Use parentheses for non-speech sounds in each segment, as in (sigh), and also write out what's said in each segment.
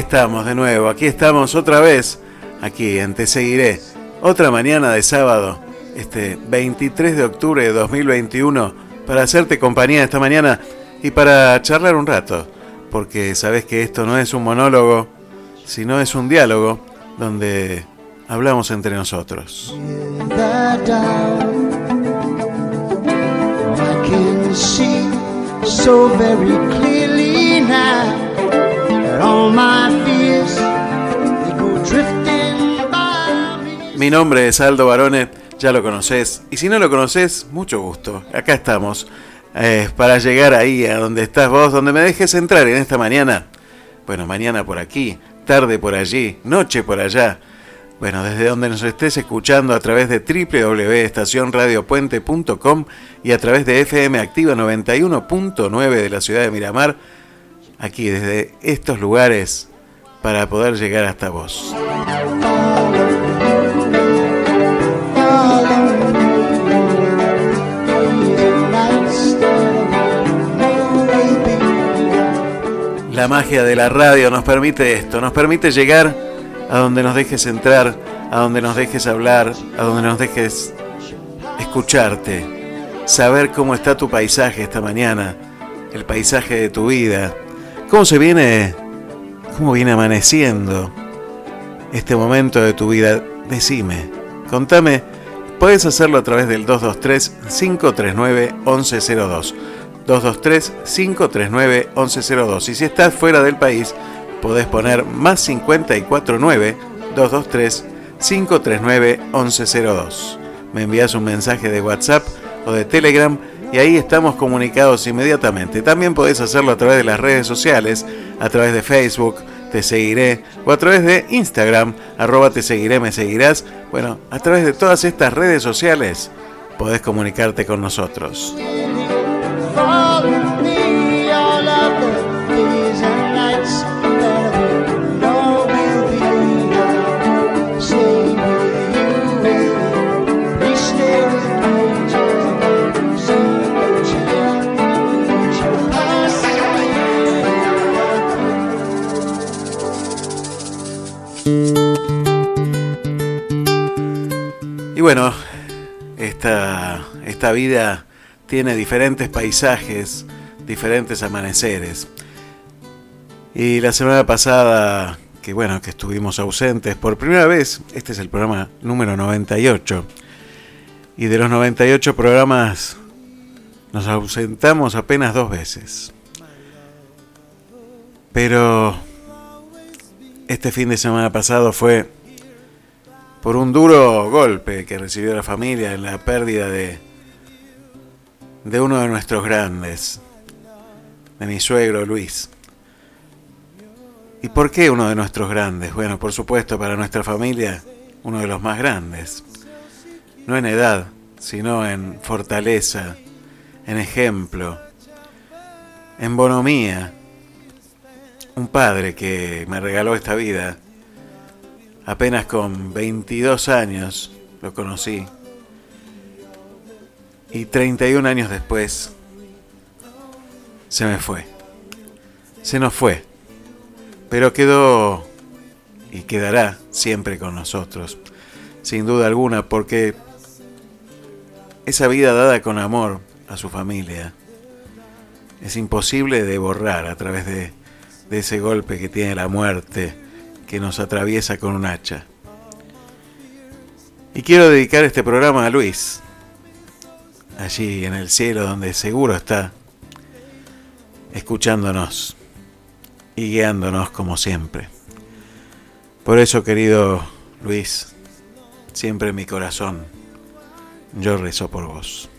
estamos de nuevo, aquí estamos otra vez, aquí en Te Seguiré. Otra mañana de sábado, este 23 de octubre de 2021, para hacerte compañía esta mañana y para charlar un rato, porque sabes que esto no es un monólogo, sino es un diálogo donde hablamos entre nosotros. Mi nombre es Aldo Barone, ya lo conoces. Y si no lo conoces, mucho gusto. Acá estamos. Eh, para llegar ahí, a donde estás vos, donde me dejes entrar en esta mañana. Bueno, mañana por aquí, tarde por allí, noche por allá. Bueno, desde donde nos estés escuchando a través de www.estacionradiopuente.com y a través de FM Activa 91.9 de la ciudad de Miramar, aquí desde estos lugares para poder llegar hasta vos. La magia de la radio nos permite esto, nos permite llegar a donde nos dejes entrar, a donde nos dejes hablar, a donde nos dejes escucharte, saber cómo está tu paisaje esta mañana, el paisaje de tu vida, cómo se viene, cómo viene amaneciendo este momento de tu vida. Decime, contame, puedes hacerlo a través del 223 539 1102. 223-539-1102. Y si estás fuera del país, podés poner más 549-223-539-1102. Me envías un mensaje de WhatsApp o de Telegram y ahí estamos comunicados inmediatamente. También podés hacerlo a través de las redes sociales, a través de Facebook, te seguiré, o a través de Instagram, arroba te seguiré, me seguirás. Bueno, a través de todas estas redes sociales podés comunicarte con nosotros. Y bueno, esta, esta vida tiene diferentes paisajes, diferentes amaneceres. Y la semana pasada, que bueno, que estuvimos ausentes por primera vez, este es el programa número 98. Y de los 98 programas nos ausentamos apenas dos veces. Pero este fin de semana pasado fue por un duro golpe que recibió la familia en la pérdida de de uno de nuestros grandes, de mi suegro Luis. ¿Y por qué uno de nuestros grandes? Bueno, por supuesto, para nuestra familia, uno de los más grandes. No en edad, sino en fortaleza, en ejemplo, en bonomía. Un padre que me regaló esta vida Apenas con 22 años lo conocí. Y 31 años después se me fue. Se nos fue. Pero quedó y quedará siempre con nosotros. Sin duda alguna, porque esa vida dada con amor a su familia es imposible de borrar a través de, de ese golpe que tiene la muerte que nos atraviesa con un hacha. Y quiero dedicar este programa a Luis, allí en el cielo donde seguro está, escuchándonos y guiándonos como siempre. Por eso, querido Luis, siempre en mi corazón, yo rezo por vos.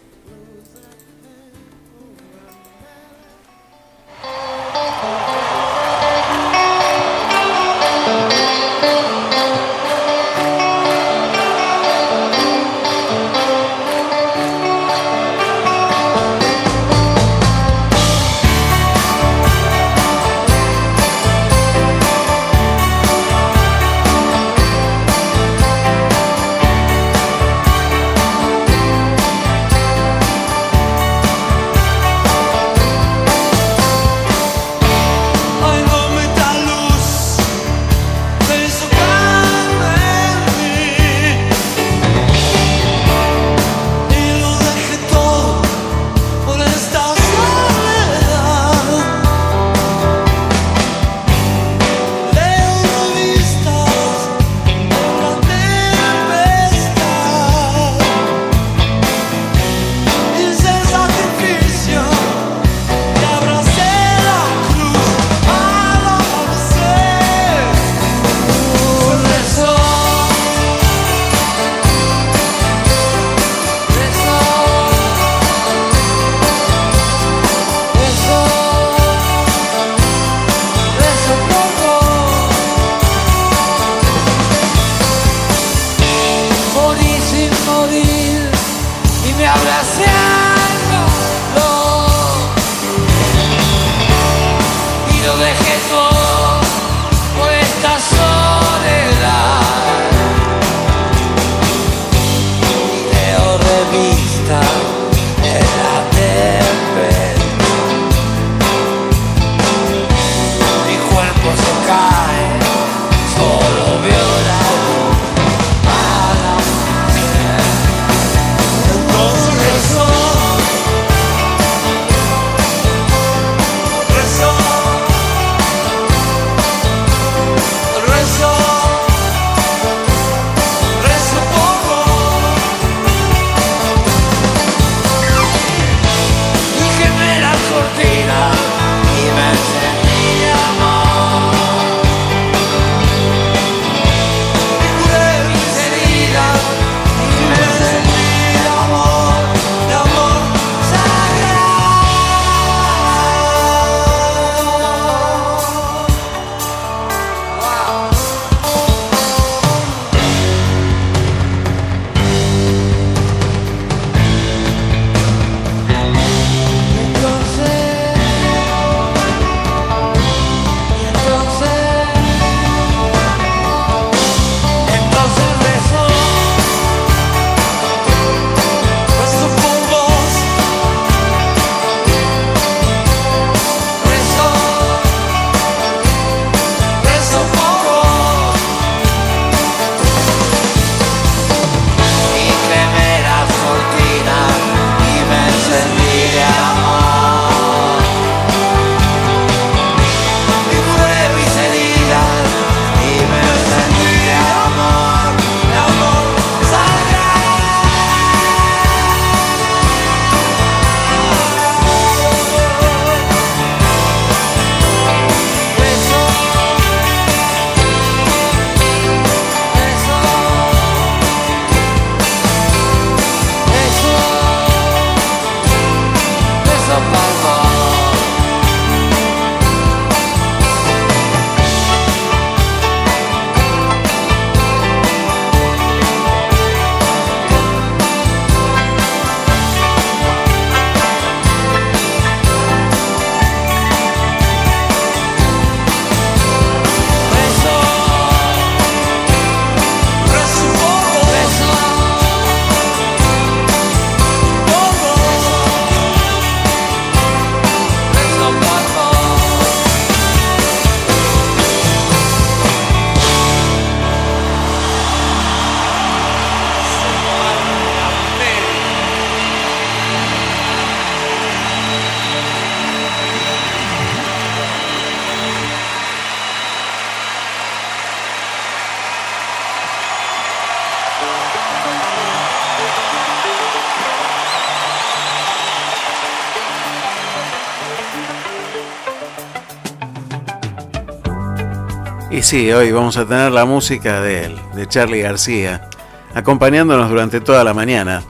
Sí, hoy vamos a tener la música de él, de Charlie García, acompañándonos durante toda la mañana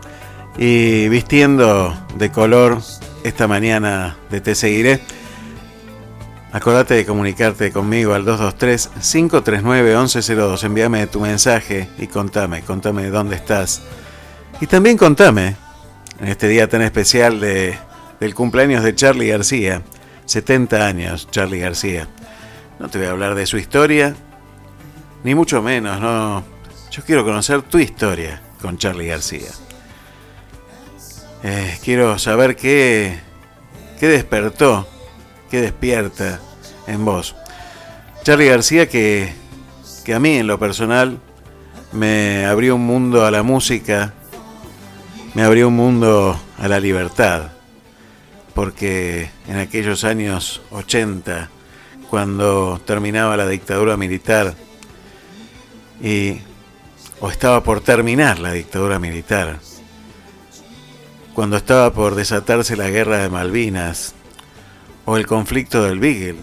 y vistiendo de color esta mañana de Te Seguiré. Acordate de comunicarte conmigo al 223-539-1102. Envíame tu mensaje y contame, contame dónde estás. Y también contame, en este día tan especial de, del cumpleaños de Charlie García, 70 años, Charlie García. No te voy a hablar de su historia, ni mucho menos, no. Yo quiero conocer tu historia con Charlie García. Eh, quiero saber qué, qué despertó, qué despierta en vos. Charlie García que, que a mí en lo personal me abrió un mundo a la música, me abrió un mundo a la libertad, porque en aquellos años 80 cuando terminaba la dictadura militar y o estaba por terminar la dictadura militar, cuando estaba por desatarse la guerra de Malvinas o el conflicto del Beagle,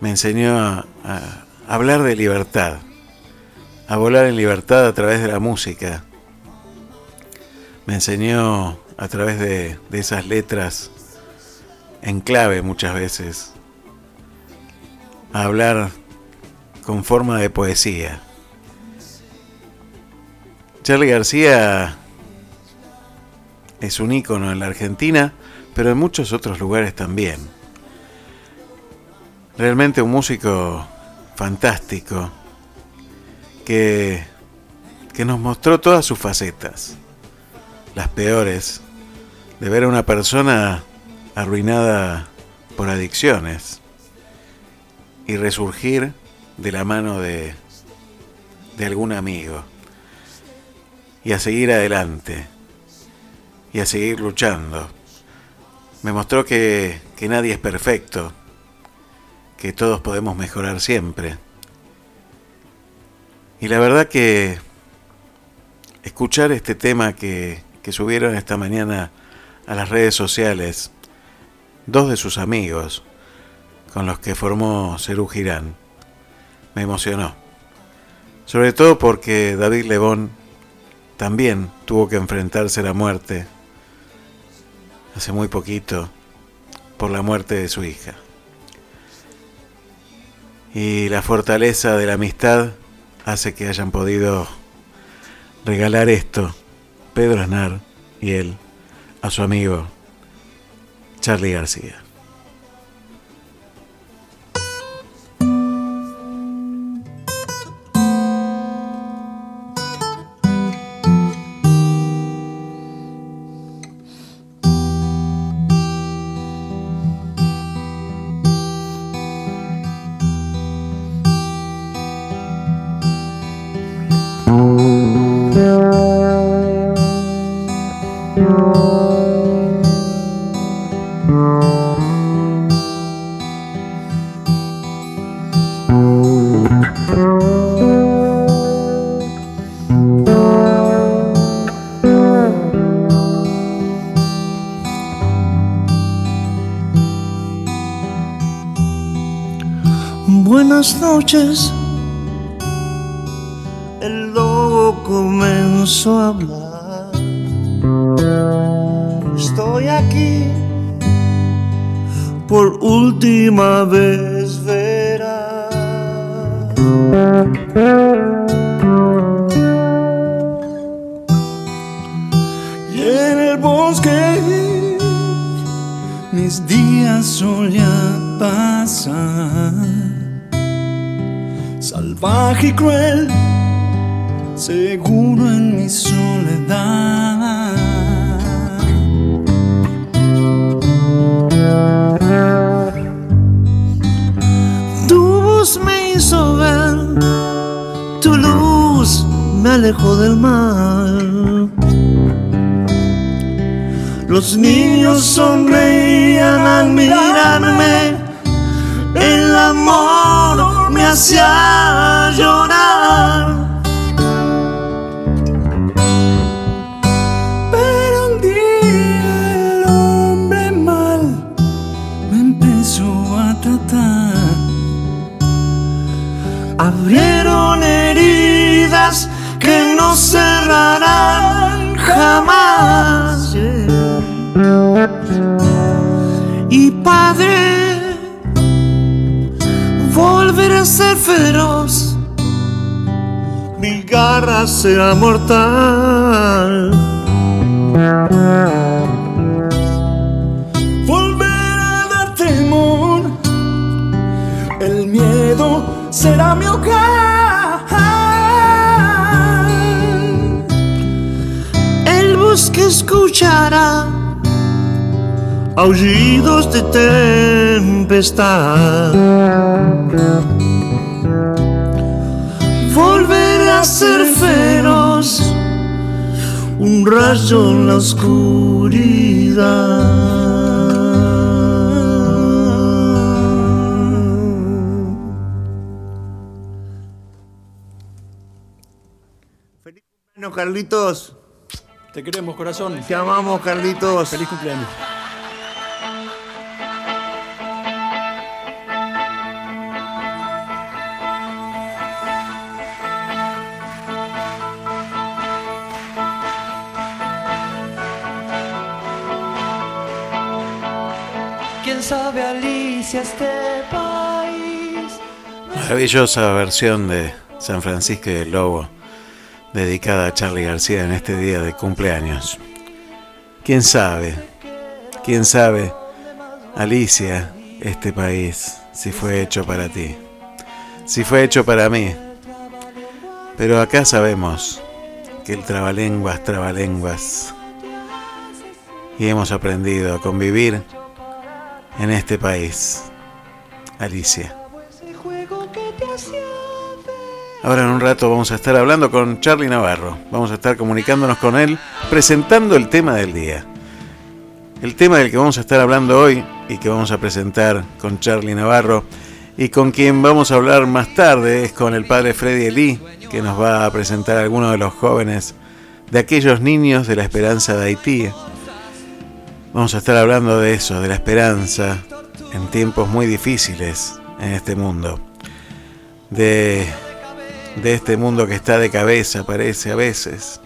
me enseñó a, hablar de libertad, a volar en libertad a través de la música. Me enseñó a través de, de esas letras en clave muchas veces a hablar con forma de poesía. Charlie García es un ícono en la Argentina, pero en muchos otros lugares también. Realmente un músico fantástico que, que nos mostró todas sus facetas, las peores, de ver a una persona arruinada por adicciones y resurgir de la mano de, de algún amigo. Y a seguir adelante. Y a seguir luchando. Me mostró que, que nadie es perfecto. Que todos podemos mejorar siempre. Y la verdad que escuchar este tema que, que subieron esta mañana a las redes sociales, dos de sus amigos, con los que formó Cerú Girán. Me emocionó. Sobre todo porque David Lebón también tuvo que enfrentarse a la muerte hace muy poquito por la muerte de su hija. Y la fortaleza de la amistad hace que hayan podido regalar esto, Pedro Aznar y él, a su amigo Charlie García. Tempestad. Volverá a ser feroz, un rayo en la oscuridad. Carlitos. Te queremos, corazón. Te amamos, Carlitos. Feliz cumpleaños. Este país? Maravillosa versión de San Francisco y el Lobo, dedicada a Charlie García en este día de cumpleaños. ¿Quién sabe? ¿Quién sabe, Alicia, este país, si fue hecho para ti? Si fue hecho para mí. Pero acá sabemos que el trabalenguas, trabalenguas. Y hemos aprendido a convivir en este país. Alicia. Ahora en un rato vamos a estar hablando con Charlie Navarro. Vamos a estar comunicándonos con él, presentando el tema del día. El tema del que vamos a estar hablando hoy y que vamos a presentar con Charlie Navarro y con quien vamos a hablar más tarde es con el padre Freddy Elí, que nos va a presentar a algunos de los jóvenes de aquellos niños de la esperanza de Haití. Vamos a estar hablando de eso, de la esperanza en tiempos muy difíciles en este mundo. De de este mundo que está de cabeza, parece a veces,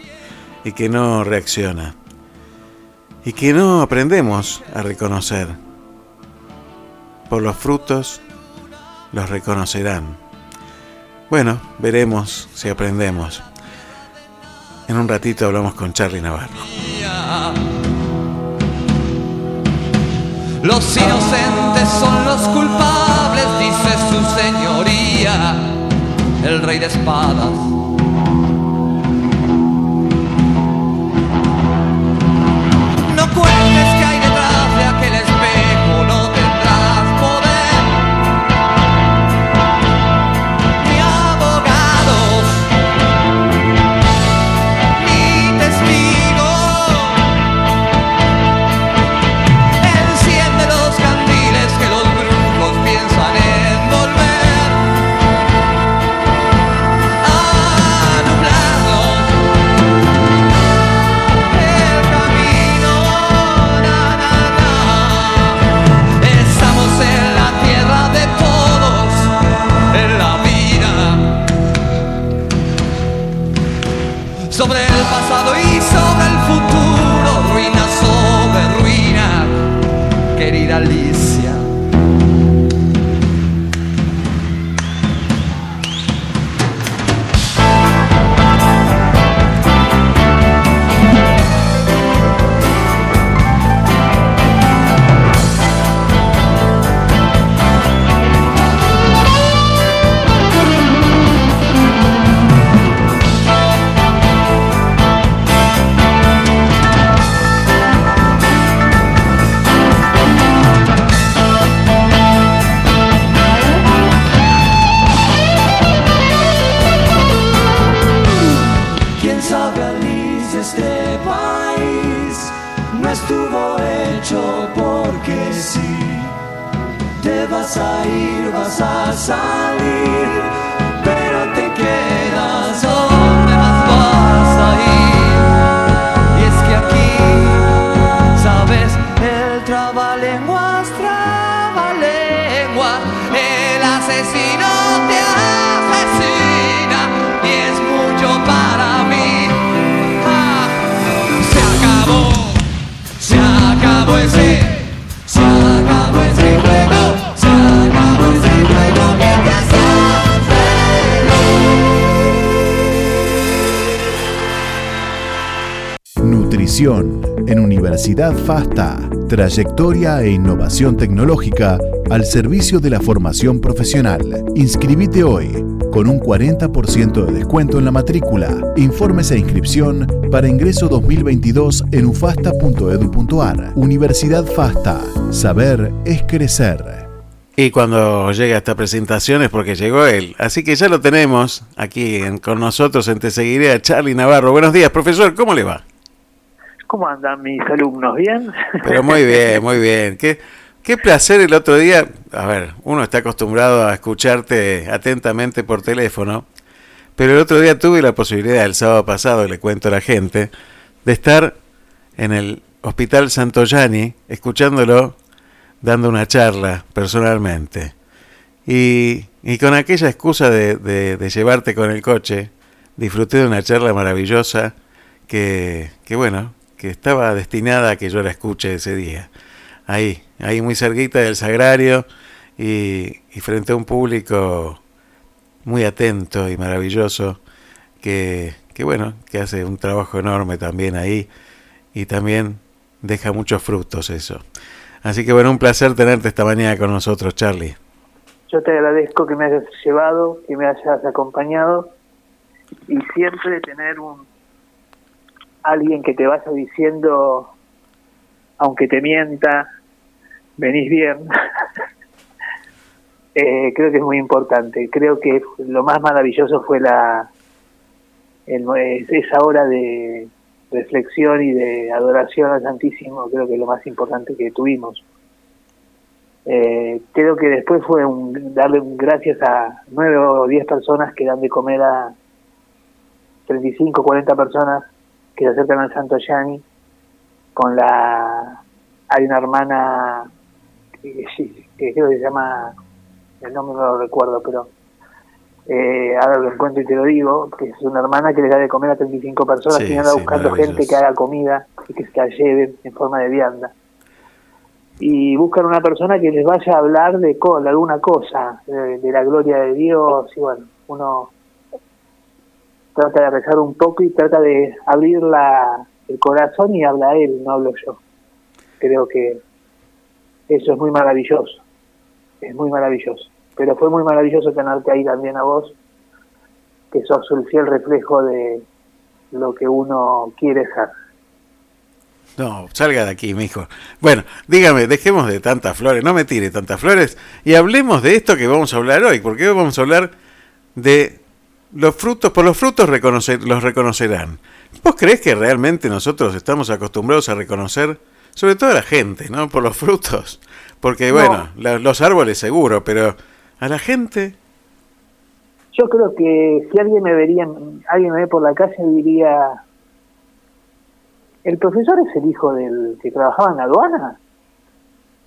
y que no reacciona, y que no aprendemos a reconocer. Por los frutos los reconocerán. Bueno, veremos si aprendemos. En un ratito hablamos con Charlie Navarro. Los inocentes son los culpables, dice su señoría, el rey de espadas. Salir, En Universidad FASTA. Trayectoria e innovación tecnológica al servicio de la formación profesional. Inscribite hoy con un 40% de descuento en la matrícula. Informes e inscripción para ingreso 2022 en ufasta.edu.ar. Universidad FASTA. Saber es crecer. Y cuando llega esta presentación es porque llegó él. Así que ya lo tenemos aquí con nosotros en Te Seguiré a Charlie Navarro. Buenos días, profesor, ¿cómo le va? ¿Cómo andan mis alumnos? ¿Bien? Pero muy (laughs) bien, muy bien. Qué, qué placer el otro día. A ver, uno está acostumbrado a escucharte atentamente por teléfono. Pero el otro día tuve la posibilidad, el sábado pasado, le cuento a la gente, de estar en el Hospital Santoyani escuchándolo dando una charla personalmente. Y, y con aquella excusa de, de, llevarte con el coche, disfruté de una charla maravillosa que, que, bueno, que estaba destinada a que yo la escuche ese día. Ahí, ahí muy cerquita del sagrario y, y frente a un público muy atento y maravilloso que, que, bueno, que hace un trabajo enorme también ahí y también deja muchos frutos eso. Así que bueno, un placer tenerte esta mañana con nosotros, Charlie. Yo te agradezco que me hayas llevado, que me hayas acompañado y siempre tener un alguien que te vaya diciendo, aunque te mienta, venís bien. (laughs) eh, creo que es muy importante. Creo que lo más maravilloso fue la esa hora de, reflexión y de adoración al Santísimo, creo que es lo más importante que tuvimos. Eh, creo que después fue un, darle gracias a nueve o diez personas que dan de comer a 35, 40 personas que se acercan al Santo Yani con la hay una hermana que, que creo que se llama el nombre no lo recuerdo pero eh, ahora lo encuentro y te lo digo, que es una hermana que le da de comer a 35 personas y anda buscando gente que haga comida y que se la lleve en forma de vianda. Y buscan una persona que les vaya a hablar de, alguna cosa, de, la gloria de Dios, y bueno, uno trata de rezar un poco y trata de abrir la, el corazón y habla él, no hablo yo. Creo que eso es muy maravilloso, es muy maravilloso pero fue muy maravilloso tenerte ahí también a vos, que sos el fiel reflejo de lo que uno quiere ser. No, salga de aquí, mijo. Bueno, dígame, dejemos de tantas flores, no me tire tantas flores y hablemos de esto que vamos a hablar hoy, porque hoy vamos a hablar de los frutos, por los frutos reconocer, los reconocerán. ¿Vos crees que realmente nosotros estamos acostumbrados a reconocer, sobre todo a la gente, ¿no? Por los frutos. Porque, bueno, los árboles seguro, pero a la gente. Yo creo que si alguien me vería, alguien me ve por la calle diría, el profesor es el hijo del que trabajaba en la aduana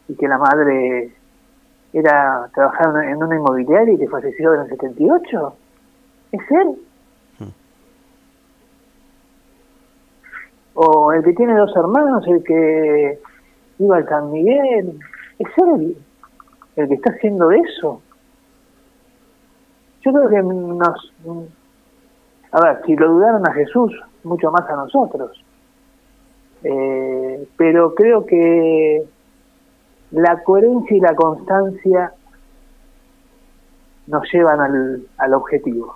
y que la madre era trabajaba en una inmobiliaria y que falleció en el 78. ¿Es él? O el que tiene dos hermanos, el que iba al San Miguel. ¿Es él el que está haciendo eso? Yo creo que nos... A ver, si lo dudaron a Jesús, mucho más a nosotros. Eh, pero creo que la coherencia y la constancia nos llevan al, al objetivo.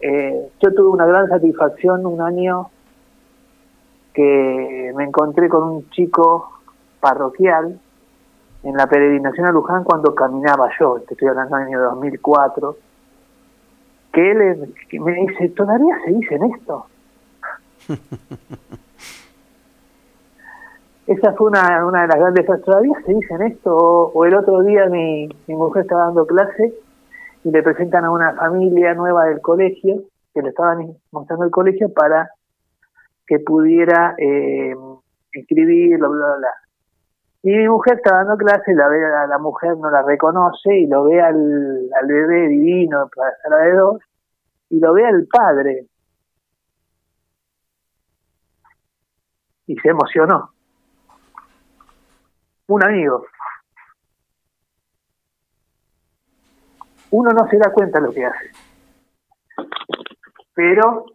Eh, yo tuve una gran satisfacción un año que me encontré con un chico parroquial en la peregrinación a Luján cuando caminaba yo, te estoy hablando del año 2004, que él me dice, ¿todavía se dicen esto? (laughs) Esa fue una, una de las grandes frases, ¿todavía se dicen esto? O, el otro día mi, mi mujer estaba dando clase y le presentan a una familia nueva del colegio, que le estaban mostrando el colegio para que pudiera eh, escribirlo, bla, bla, bla. Y mi mujer está dando clase, la ve a la mujer, no la reconoce y lo ve al, al bebé divino, para la de dos, y lo ve al padre. Y se emocionó. Un amigo. Uno no se da cuenta de lo que hace. Pero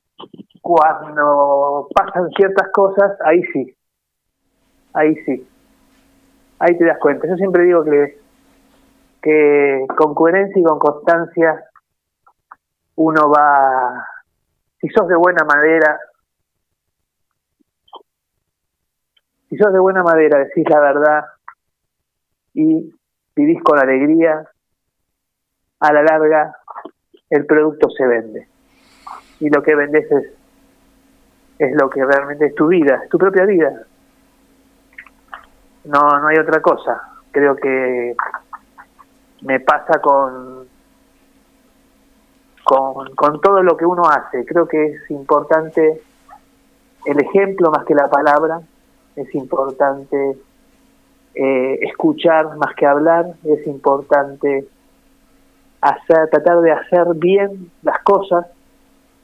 cuando pasan ciertas cosas, ahí sí, ahí sí, ahí te das cuenta. Yo siempre digo que, que con coherencia y con constancia uno va, si sos de buena madera, si sos de buena madera, decís la verdad y vivís con alegría, a la larga el producto se vende. Y lo que vendes es, es lo que realmente es tu vida, es tu propia vida. No, no hay otra cosa. Creo que me pasa con, con, con todo lo que uno hace. Creo que es importante el ejemplo más que la palabra, es importante eh, escuchar más que hablar, es importante hacer, tratar de hacer bien las cosas,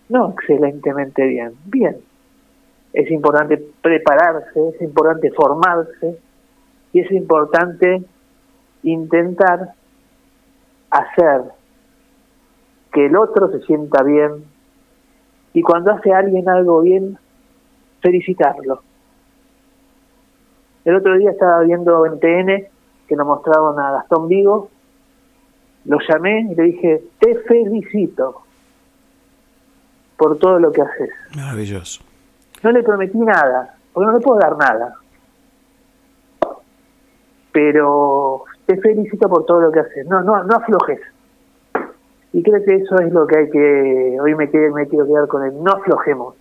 no excelentemente bien, bien. Es importante prepararse, es importante formarse y es importante intentar hacer que el otro se sienta bien y cuando hace alguien algo bien, felicitarlo. El otro día estaba viendo en TN que nos mostraron a Gastón Vigo lo llamé y le dije, te felicito por todo lo que haces. Maravilloso. No le prometí nada, porque no le puedo dar nada. Pero te felicito por todo lo que haces. No, no, no aflojes. Y creo que eso es lo que hay que, hoy me, me quiero quedar con él, no aflojemos.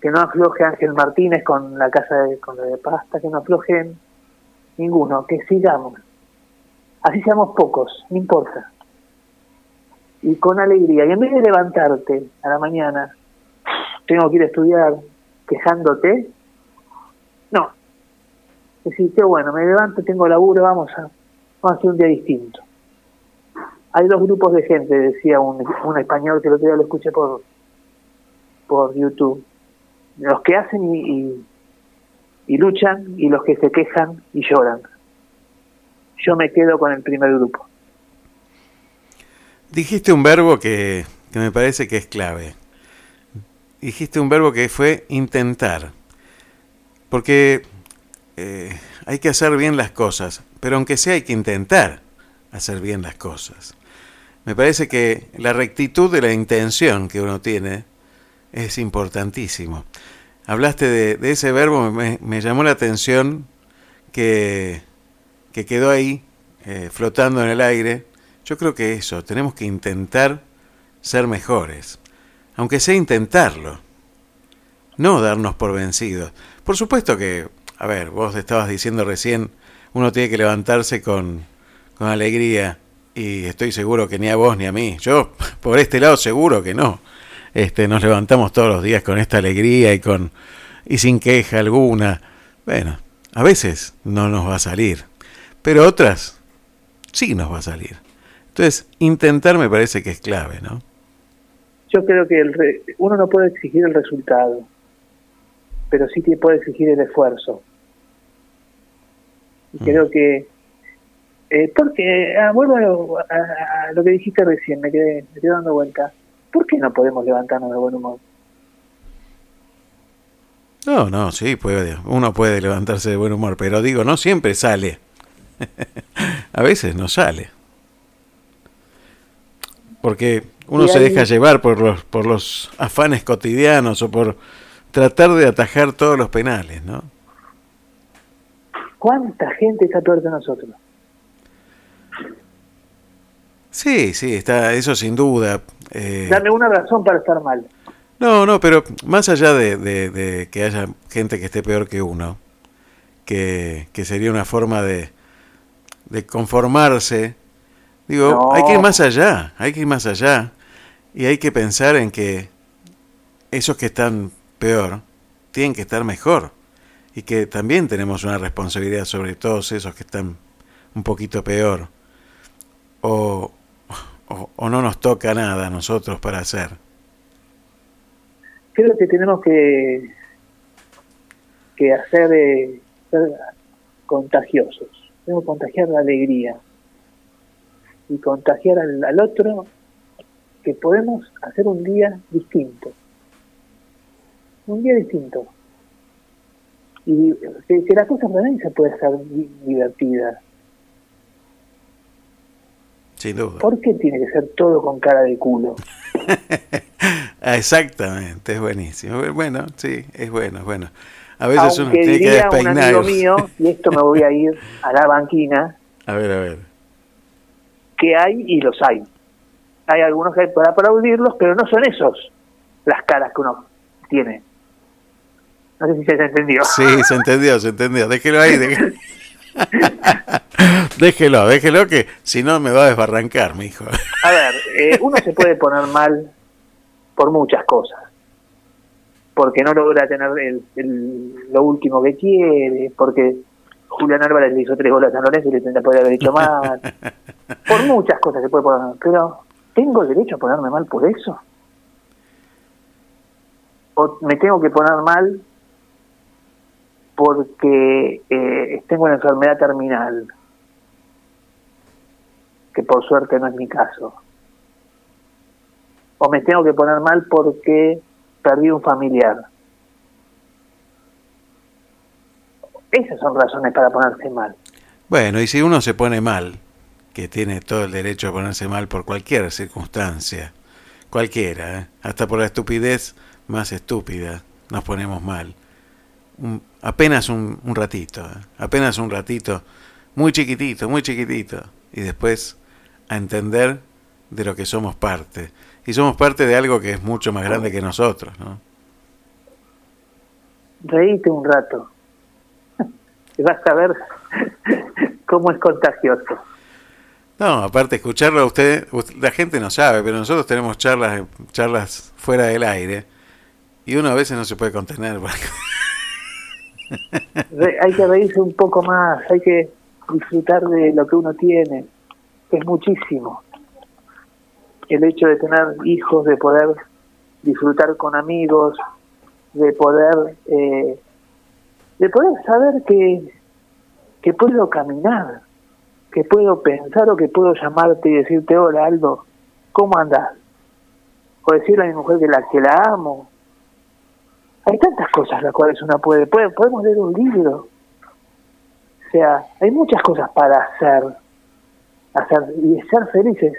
Que no afloje Ángel Martínez con la casa de, con la de pasta, que no aflojen ninguno, que sigamos así seamos pocos, no importa. Y con alegría. Y en vez de levantarte a la mañana, tengo que ir a estudiar quejándote, no. Decir, bueno, me levanto, tengo laburo, vamos a, vamos a hacer un día distinto. Hay dos grupos de gente, decía un, un español que el otro día lo escuché por, por YouTube. Los que hacen y, y luchan y los que se quejan y lloran yo me quedo con el primer grupo. Dijiste un verbo que, me parece que es clave. Dijiste un verbo que fue intentar. Porque eh, hay que hacer bien las cosas, pero aunque sea hay que intentar hacer bien las cosas. Me parece que la rectitud de la intención que uno tiene es importantísimo. Hablaste de, ese verbo, me, me, llamó la atención que que quedó ahí eh, flotando en el aire, yo creo que eso, tenemos que intentar ser mejores, aunque sea intentarlo, no darnos por vencidos. Por supuesto que, a ver, vos estabas diciendo recién, uno tiene que levantarse con, con alegría y estoy seguro que ni a vos ni a mí, yo por este lado seguro que no. Este, nos levantamos todos los días con esta alegría y con y sin queja alguna. Bueno, a veces no nos va a salir pero otras sí nos va a salir. Entonces, intentar me parece que es clave, ¿no? Yo creo que el uno no puede exigir el resultado, pero sí que puede exigir el esfuerzo. Y mm. creo que, eh, porque, ah, vuelvo a, lo que dijiste recién, me quedé, me quedé dando vuelta. ¿Por qué no podemos levantarnos de buen humor? No, no, sí, puede, uno puede levantarse de buen humor, pero digo, no siempre sale. (laughs) a veces no sale. Porque uno se deja llevar por los, por los afanes cotidianos o por tratar de atajar todos los penales, ¿no? ¿Cuánta gente está peor que nosotros? Sí, sí, está, eso sin duda. Eh, Dame una razón para estar mal. No, no, pero más allá de, de, que haya gente que esté peor que uno, que, que sería una forma de, de conformarse. Digo, hay que ir más allá, hay que ir más allá. Y hay que pensar en que esos que están peor tienen que estar mejor. Y que también tenemos una responsabilidad sobre todos esos que están un poquito peor. O, o, no nos toca nada a nosotros para hacer. Creo que tenemos que, que hacer, de ser contagiosos que contagiar la alegría y contagiar al, otro que podemos hacer un día distinto. un día distinto. Y que, que la cosa también se puede ser di- divertida. Sin duda. ¿Por qué tiene que ser todo con cara de culo? (laughs) Exactamente, es buenísimo. Bueno, sí, es bueno, es bueno. A veces uno Aunque tiene que diría un amigo despeinar. mío, y esto me voy a ir a la banquina, (laughs) A ver, a ver. que hay y los hay. Hay algunos que hay para aplaudirlos, pero no son esos las caras que uno tiene. No sé si se entendió. Sí, se entendió, se entendió. Déjelo ahí. déjelo. (laughs) (laughs) déjelo, déjelo que si no me va a desbarrancar, mi hijo. A ver, eh, uno se puede poner mal por muchas cosas. Porque no logra tener el, el- lo último que quiere, porque Julián Álvarez le hizo tres goles a San Lorenzo y le tendría poder haber hecho mal. (laughs) Por muchas cosas se puede poner mal. Pero, ¿tengo derecho a ponerme mal por eso? ¿O me tengo que poner mal porque eh, tengo una enfermedad terminal? Que por suerte no es mi caso o me tengo que poner mal porque perdí un familiar. Esas son razones para ponerse mal. Bueno, y si uno se pone mal, que tiene todo el derecho a ponerse mal por cualquier circunstancia, cualquiera, ¿eh? hasta por la estupidez más estúpida, nos ponemos mal. Apenas un, un ratito, ¿eh? apenas un ratito, muy chiquitito, muy chiquitito, y después a entender de lo que somos parte. Y somos parte de algo que es mucho más grande que nosotros, ¿no? Reíte un rato. Y (laughs) vas a ver (laughs) cómo es contagioso. No, aparte escucharlo a usted, usted- la gente no sabe, pero nosotros tenemos charlas, charlas fuera del aire y uno a veces no se puede contener. (laughs) hay que reírse un poco más, hay que disfrutar de lo que uno tiene, es muchísimo. El hecho de tener hijos, de poder disfrutar con amigos, de poder eh, de poder saber que, que puedo caminar, que puedo pensar o que puedo llamarte y decirte, hola Aldo, ¿cómo andás? O decirle a mi mujer que la, que la amo, hay tantas cosas las cuales uno puede, puede podemos leer un libro. O sea hay muchas cosas para hacer hacer y ser felices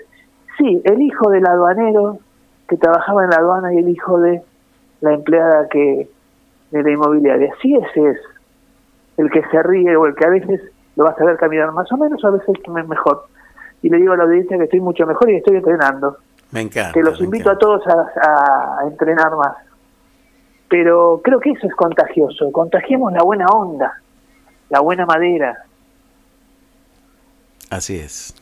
sí el hijo del aduanero que trabajaba en la aduana y el hijo de la empleada que de la inmobiliaria sí ese es el que se ríe o el que a veces lo vas a ver caminar más o menos a veces me- mejor y le digo a la audiencia que estoy mucho mejor y estoy entrenando Me encanta. que los invito a todos a, a entrenar más. Pero creo que eso es contagioso. Contagiemos la buena onda, la buena madera Así es.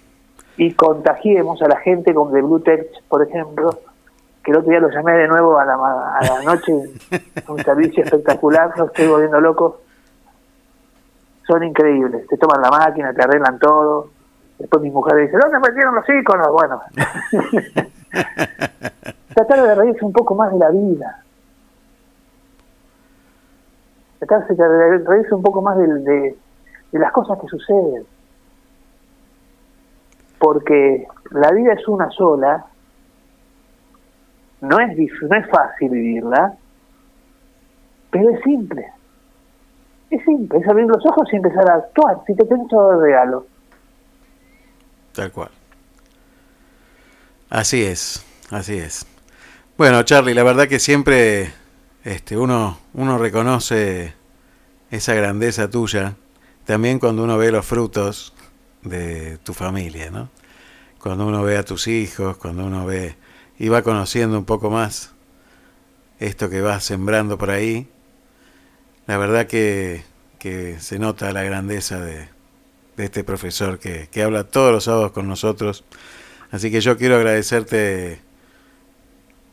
Y contagiemos a la gente con The Blue Tech, por ejemplo, que el otro día lo llamé de nuevo a la, a la noche, un servicio espectacular, no estoy volviendo loco. Son increíbles, te toman la máquina, te arreglan todo. Después mi mujer dice, ¿dónde metieron los íconos? Bueno, (laughs) tratar de reírse un poco más de la vida. Tratar de reírse un poco más de, de las cosas que suceden. Porque la vida es una sola, no es, no es fácil vivirla, pero es simple. Es simple, es abrir los ojos y empezar a actuar. Si te tenés todo el regalo. Tal cual. Así es, así es. Bueno, Charlie, la verdad que siempre este, uno, uno reconoce esa grandeza tuya, también cuando uno ve los frutos de tu familia, ¿no? Cuando uno ve a tus hijos, cuando uno ve y va conociendo un poco más esto que vas sembrando por ahí, la verdad que, que se nota la grandeza de, de este profesor que, que habla todos los sábados con nosotros. Así que yo quiero agradecerte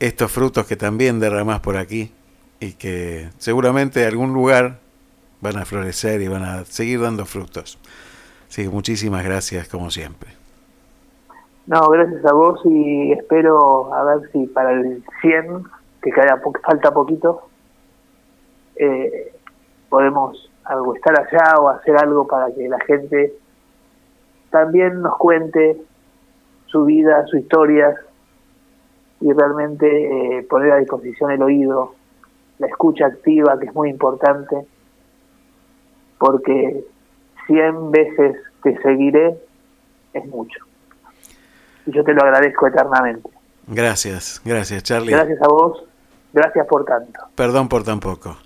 estos frutos que también derramás por aquí y que seguramente en algún lugar van a florecer y van a seguir dando frutos. Que muchísimas gracias como siempre. No, gracias a vos y espero a ver si para el 100, que queda falta poquito, eh, podemos algo estar allá o hacer algo para que la gente también nos cuente su vida, su historia y realmente eh, poner a disposición el oído la escucha activa, que es muy importante, porque 100 veces te seguiré es mucho. Y yo te lo agradezco eternamente. Gracias, gracias Charlie. Gracias a vos, gracias por tanto. Perdón por tan poco.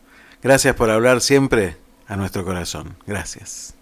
Gracias por hablar siempre a nuestro corazón. Gracias.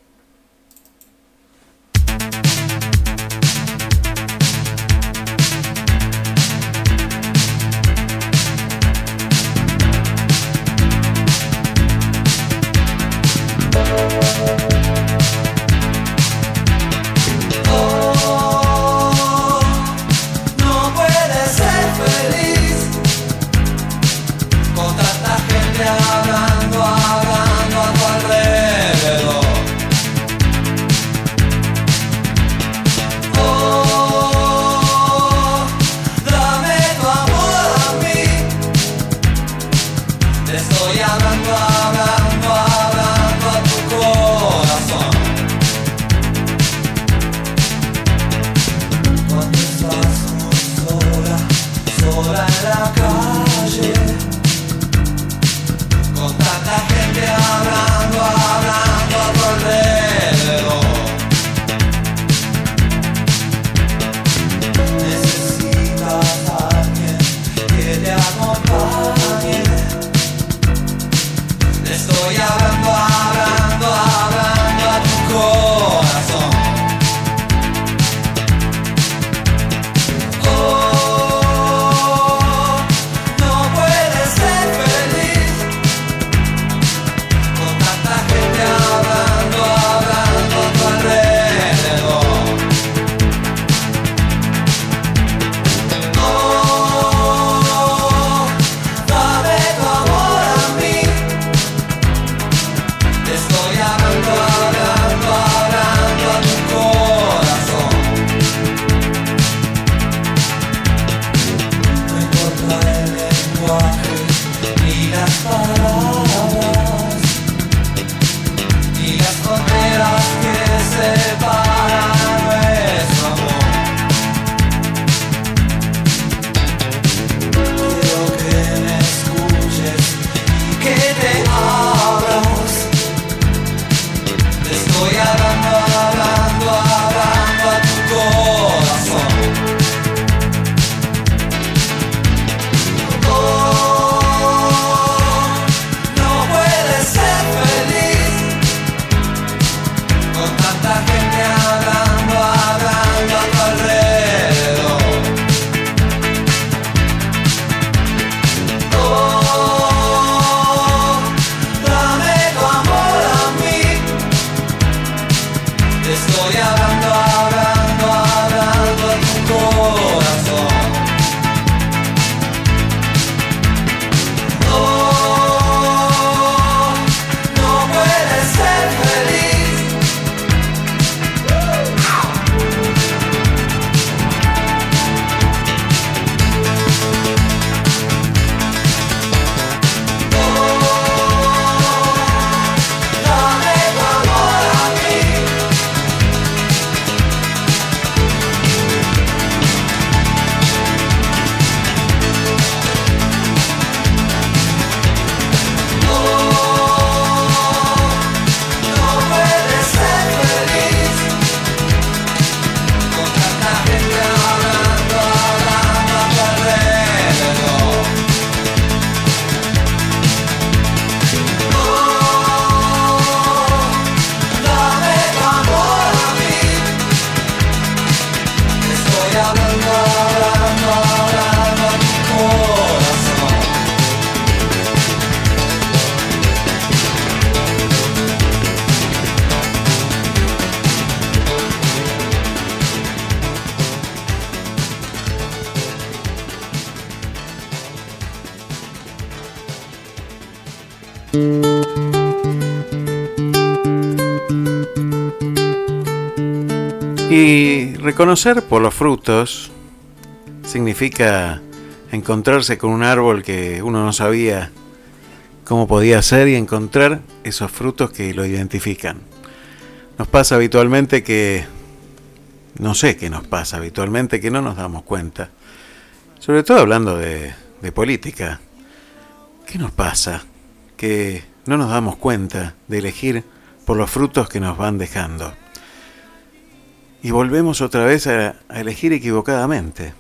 Reconocer por los frutos significa encontrarse con un árbol que uno no sabía cómo podía ser y encontrar esos frutos que lo identifican. Nos pasa habitualmente que, no sé qué nos pasa habitualmente, que no nos damos cuenta, sobre todo hablando de, de política, ¿Qué nos pasa? Que no nos damos cuenta de elegir por los frutos que nos van dejando. Y volvemos otra vez a, elegir equivocadamente.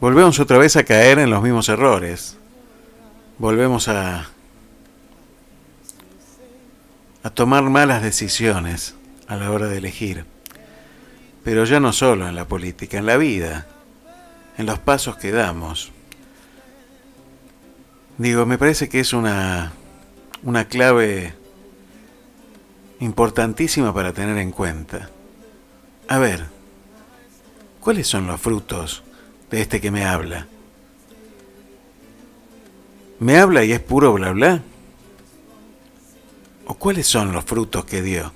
Volvemos otra vez a caer en los mismos errores. Volvemos a, a tomar malas decisiones a la hora de elegir. Pero ya no solo en la política, en la vida, en los pasos que damos. Digo, me parece que es una, una clave importantísima para tener en cuenta. A ver, ¿cuáles son los frutos de este que me habla? ¿Me habla y es puro bla bla? ¿O cuáles son los frutos que dio?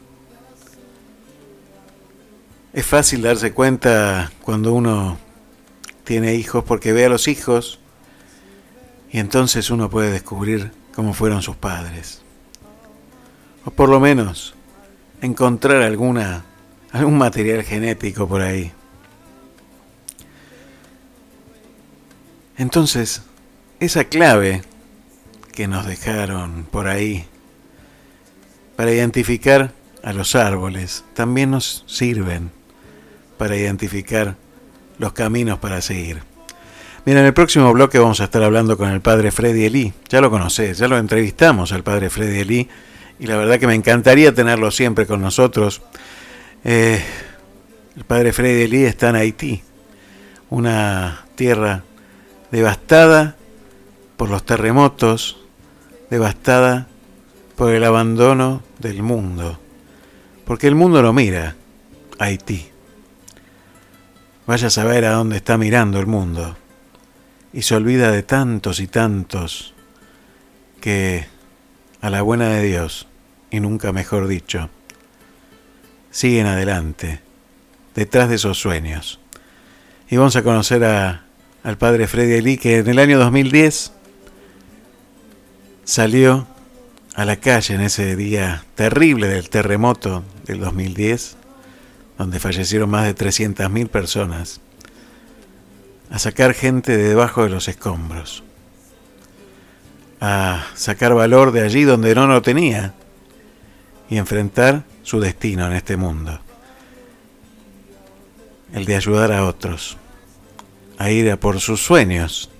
Es fácil darse cuenta cuando uno tiene hijos porque ve a los hijos y entonces uno puede descubrir cómo fueron sus padres. O por lo menos encontrar alguna algún material genético por ahí. Entonces, esa clave que nos dejaron por ahí para identificar a los árboles también nos sirven para identificar los caminos para seguir. Mira, en el próximo bloque vamos a estar hablando con el padre Freddy Elí. Ya lo conocés, ya lo entrevistamos al padre Freddy Elí y la verdad que me encantaría tenerlo siempre con nosotros. Eh, el padre Freddy Elí está en Haití, una tierra devastada por los terremotos, devastada por el abandono del mundo, porque el mundo no mira Haití. Vaya a saber a dónde está mirando el mundo y se olvida de tantos y tantos que a la buena de Dios, y nunca mejor dicho, siguen adelante, detrás de esos sueños. Y vamos a conocer a, al padre Freddy Eli, que en el año 2010 salió a la calle en ese día terrible del terremoto del 2010, donde fallecieron más de 300.000 personas a sacar gente de debajo de los escombros, a sacar valor de allí donde no lo tenía y enfrentar su destino en este mundo, el de ayudar a otros, a ir a por sus sueños,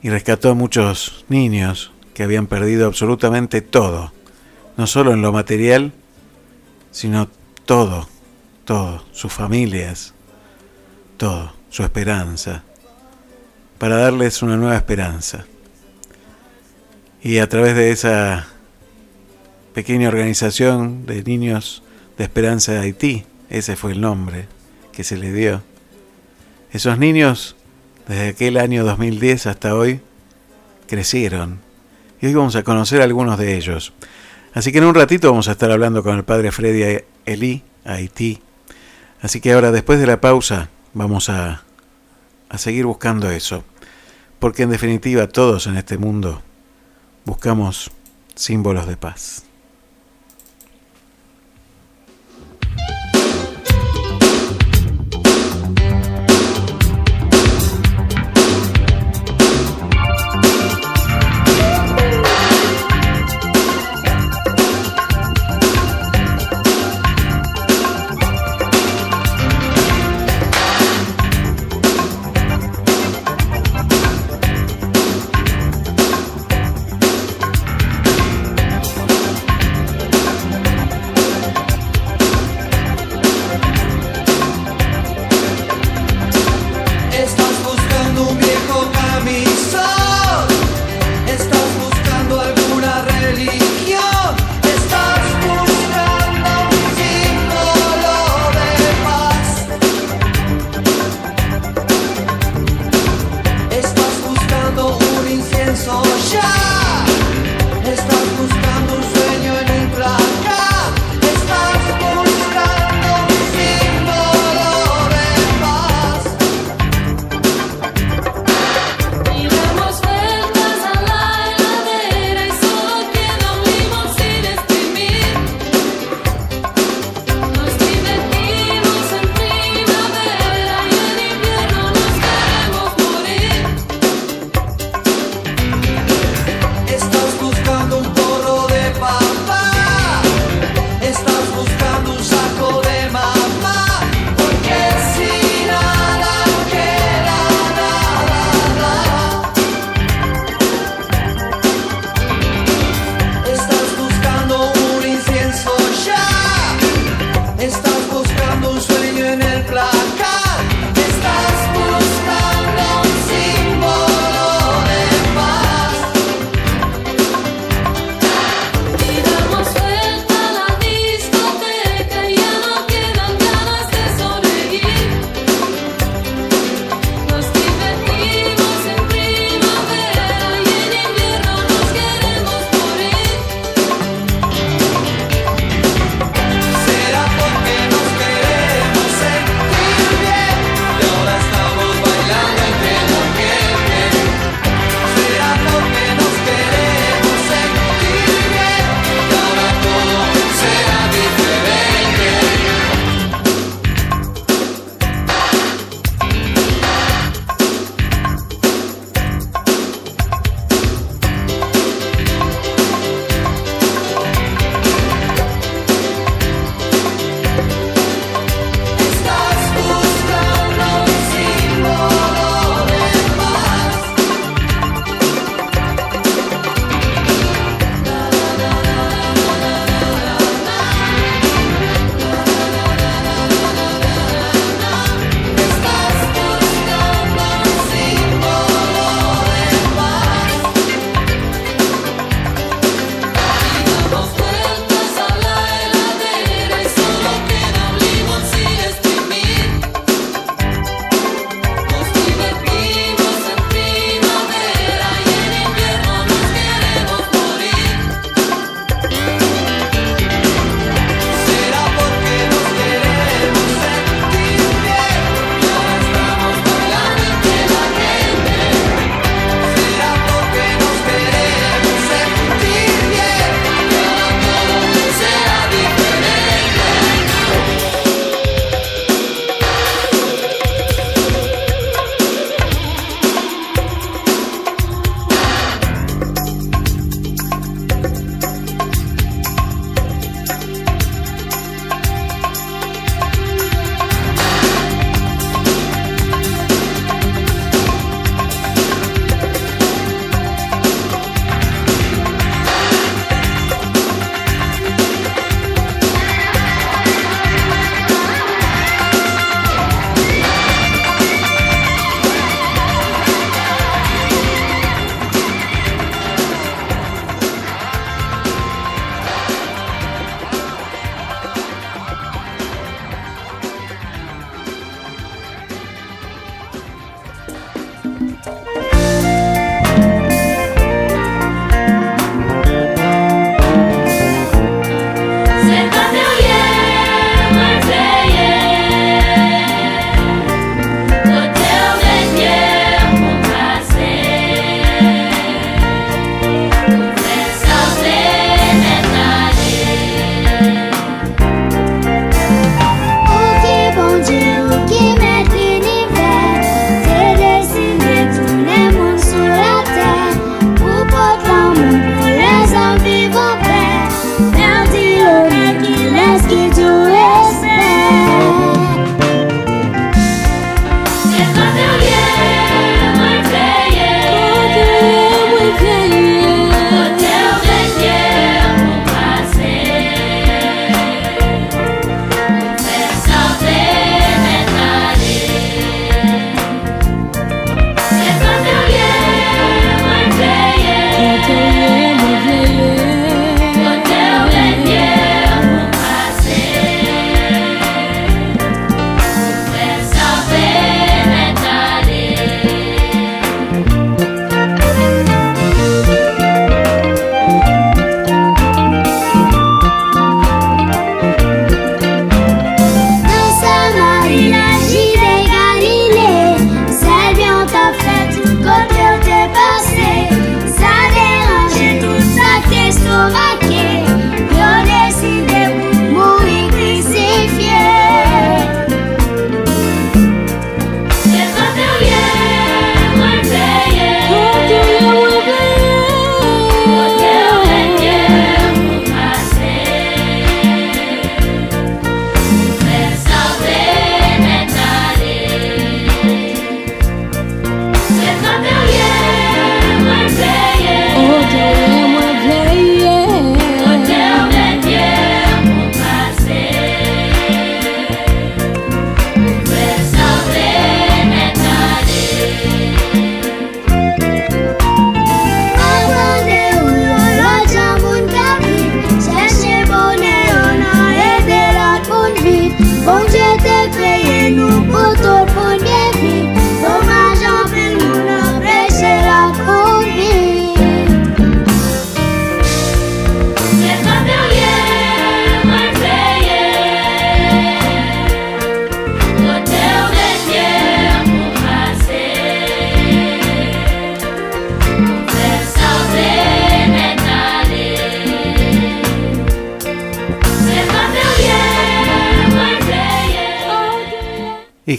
y rescató a muchos niños que habían perdido absolutamente todo, no solo en lo material, sino todo, todo, sus familias, todo su esperanza, para darles una nueva esperanza. Y a través de esa pequeña organización de niños de esperanza de Haití, ese fue el nombre que se le dio, esos niños desde aquel año 2010 hasta hoy crecieron. Y hoy vamos a conocer algunos de ellos. Así que en un ratito vamos a estar hablando con el padre Freddy Eli, Haití. Así que ahora, después de la pausa, vamos a, a seguir buscando eso. Porque en definitiva todos en este mundo buscamos símbolos de paz.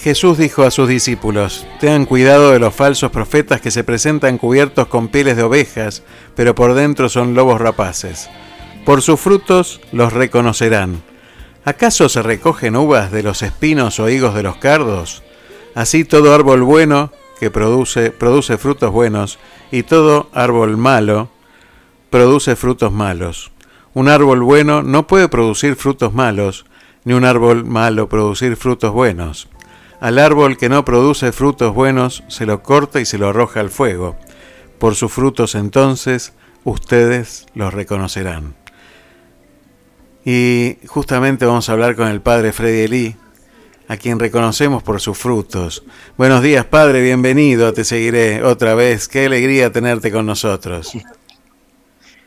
Jesús dijo a sus discípulos, Tengan cuidado de los falsos profetas que se presentan cubiertos con pieles de ovejas, pero por dentro son lobos rapaces. Por sus frutos los reconocerán. ¿Acaso se recogen uvas de los espinos o higos de los cardos? Así todo árbol bueno que produce, produce frutos buenos, y todo árbol malo produce frutos malos. Un árbol bueno no puede producir frutos malos, ni un árbol malo producir frutos buenos. Al árbol que no produce frutos buenos se lo corta y se lo arroja al fuego. Por sus frutos entonces ustedes los reconocerán. Y justamente vamos a hablar con el padre Freddy Elí, a quien reconocemos por sus frutos. Buenos días, padre, bienvenido, te seguiré otra vez. Qué alegría tenerte con nosotros.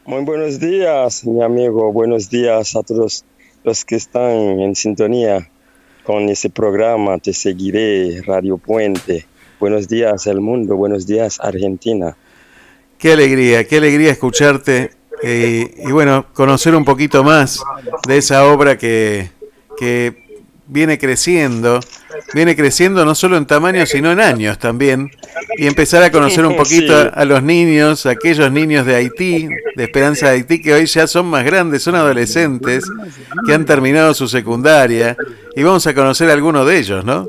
Muy buenos días, mi amigo. Buenos días a todos los que están en sintonía con ese programa Te Seguiré, Radio Puente. Buenos días, el mundo. Buenos días, Argentina. Qué alegría, qué alegría escucharte eh, y bueno, conocer un poquito más de esa obra que, que viene creciendo, viene creciendo no solo en tamaño, sino en años también, y empezar a conocer un (laughs) poquito a, a, los niños, aquellos niños de Haití, de Esperanza de Haití, que hoy ya son más grandes, son adolescentes, que han terminado su secundaria, y vamos a conocer a algunos de ellos, ¿no?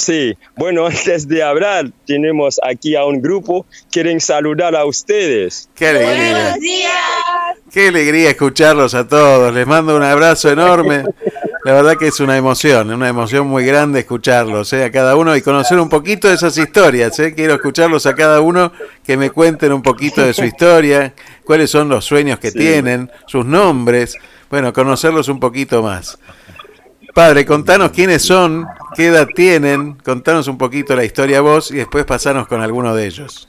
Sí, bueno, (laughs) antes de hablar, tenemos aquí a un grupo, quieren saludar a ustedes. ¡Qué alegría! Buenos días. ¡Qué alegría escucharlos a todos! Les mando un abrazo enorme. La verdad que es una emoción, una emoción muy grande escucharlos ¿eh? a cada uno y conocer un poquito de esas historias. ¿eh? Quiero escucharlos a cada uno que me cuenten un poquito de su historia, cuáles son los sueños que sí. tienen, sus nombres. Bueno, conocerlos un poquito más. Padre, contanos quiénes son, qué edad tienen, contanos un poquito la historia vos y después pasarnos con alguno de ellos.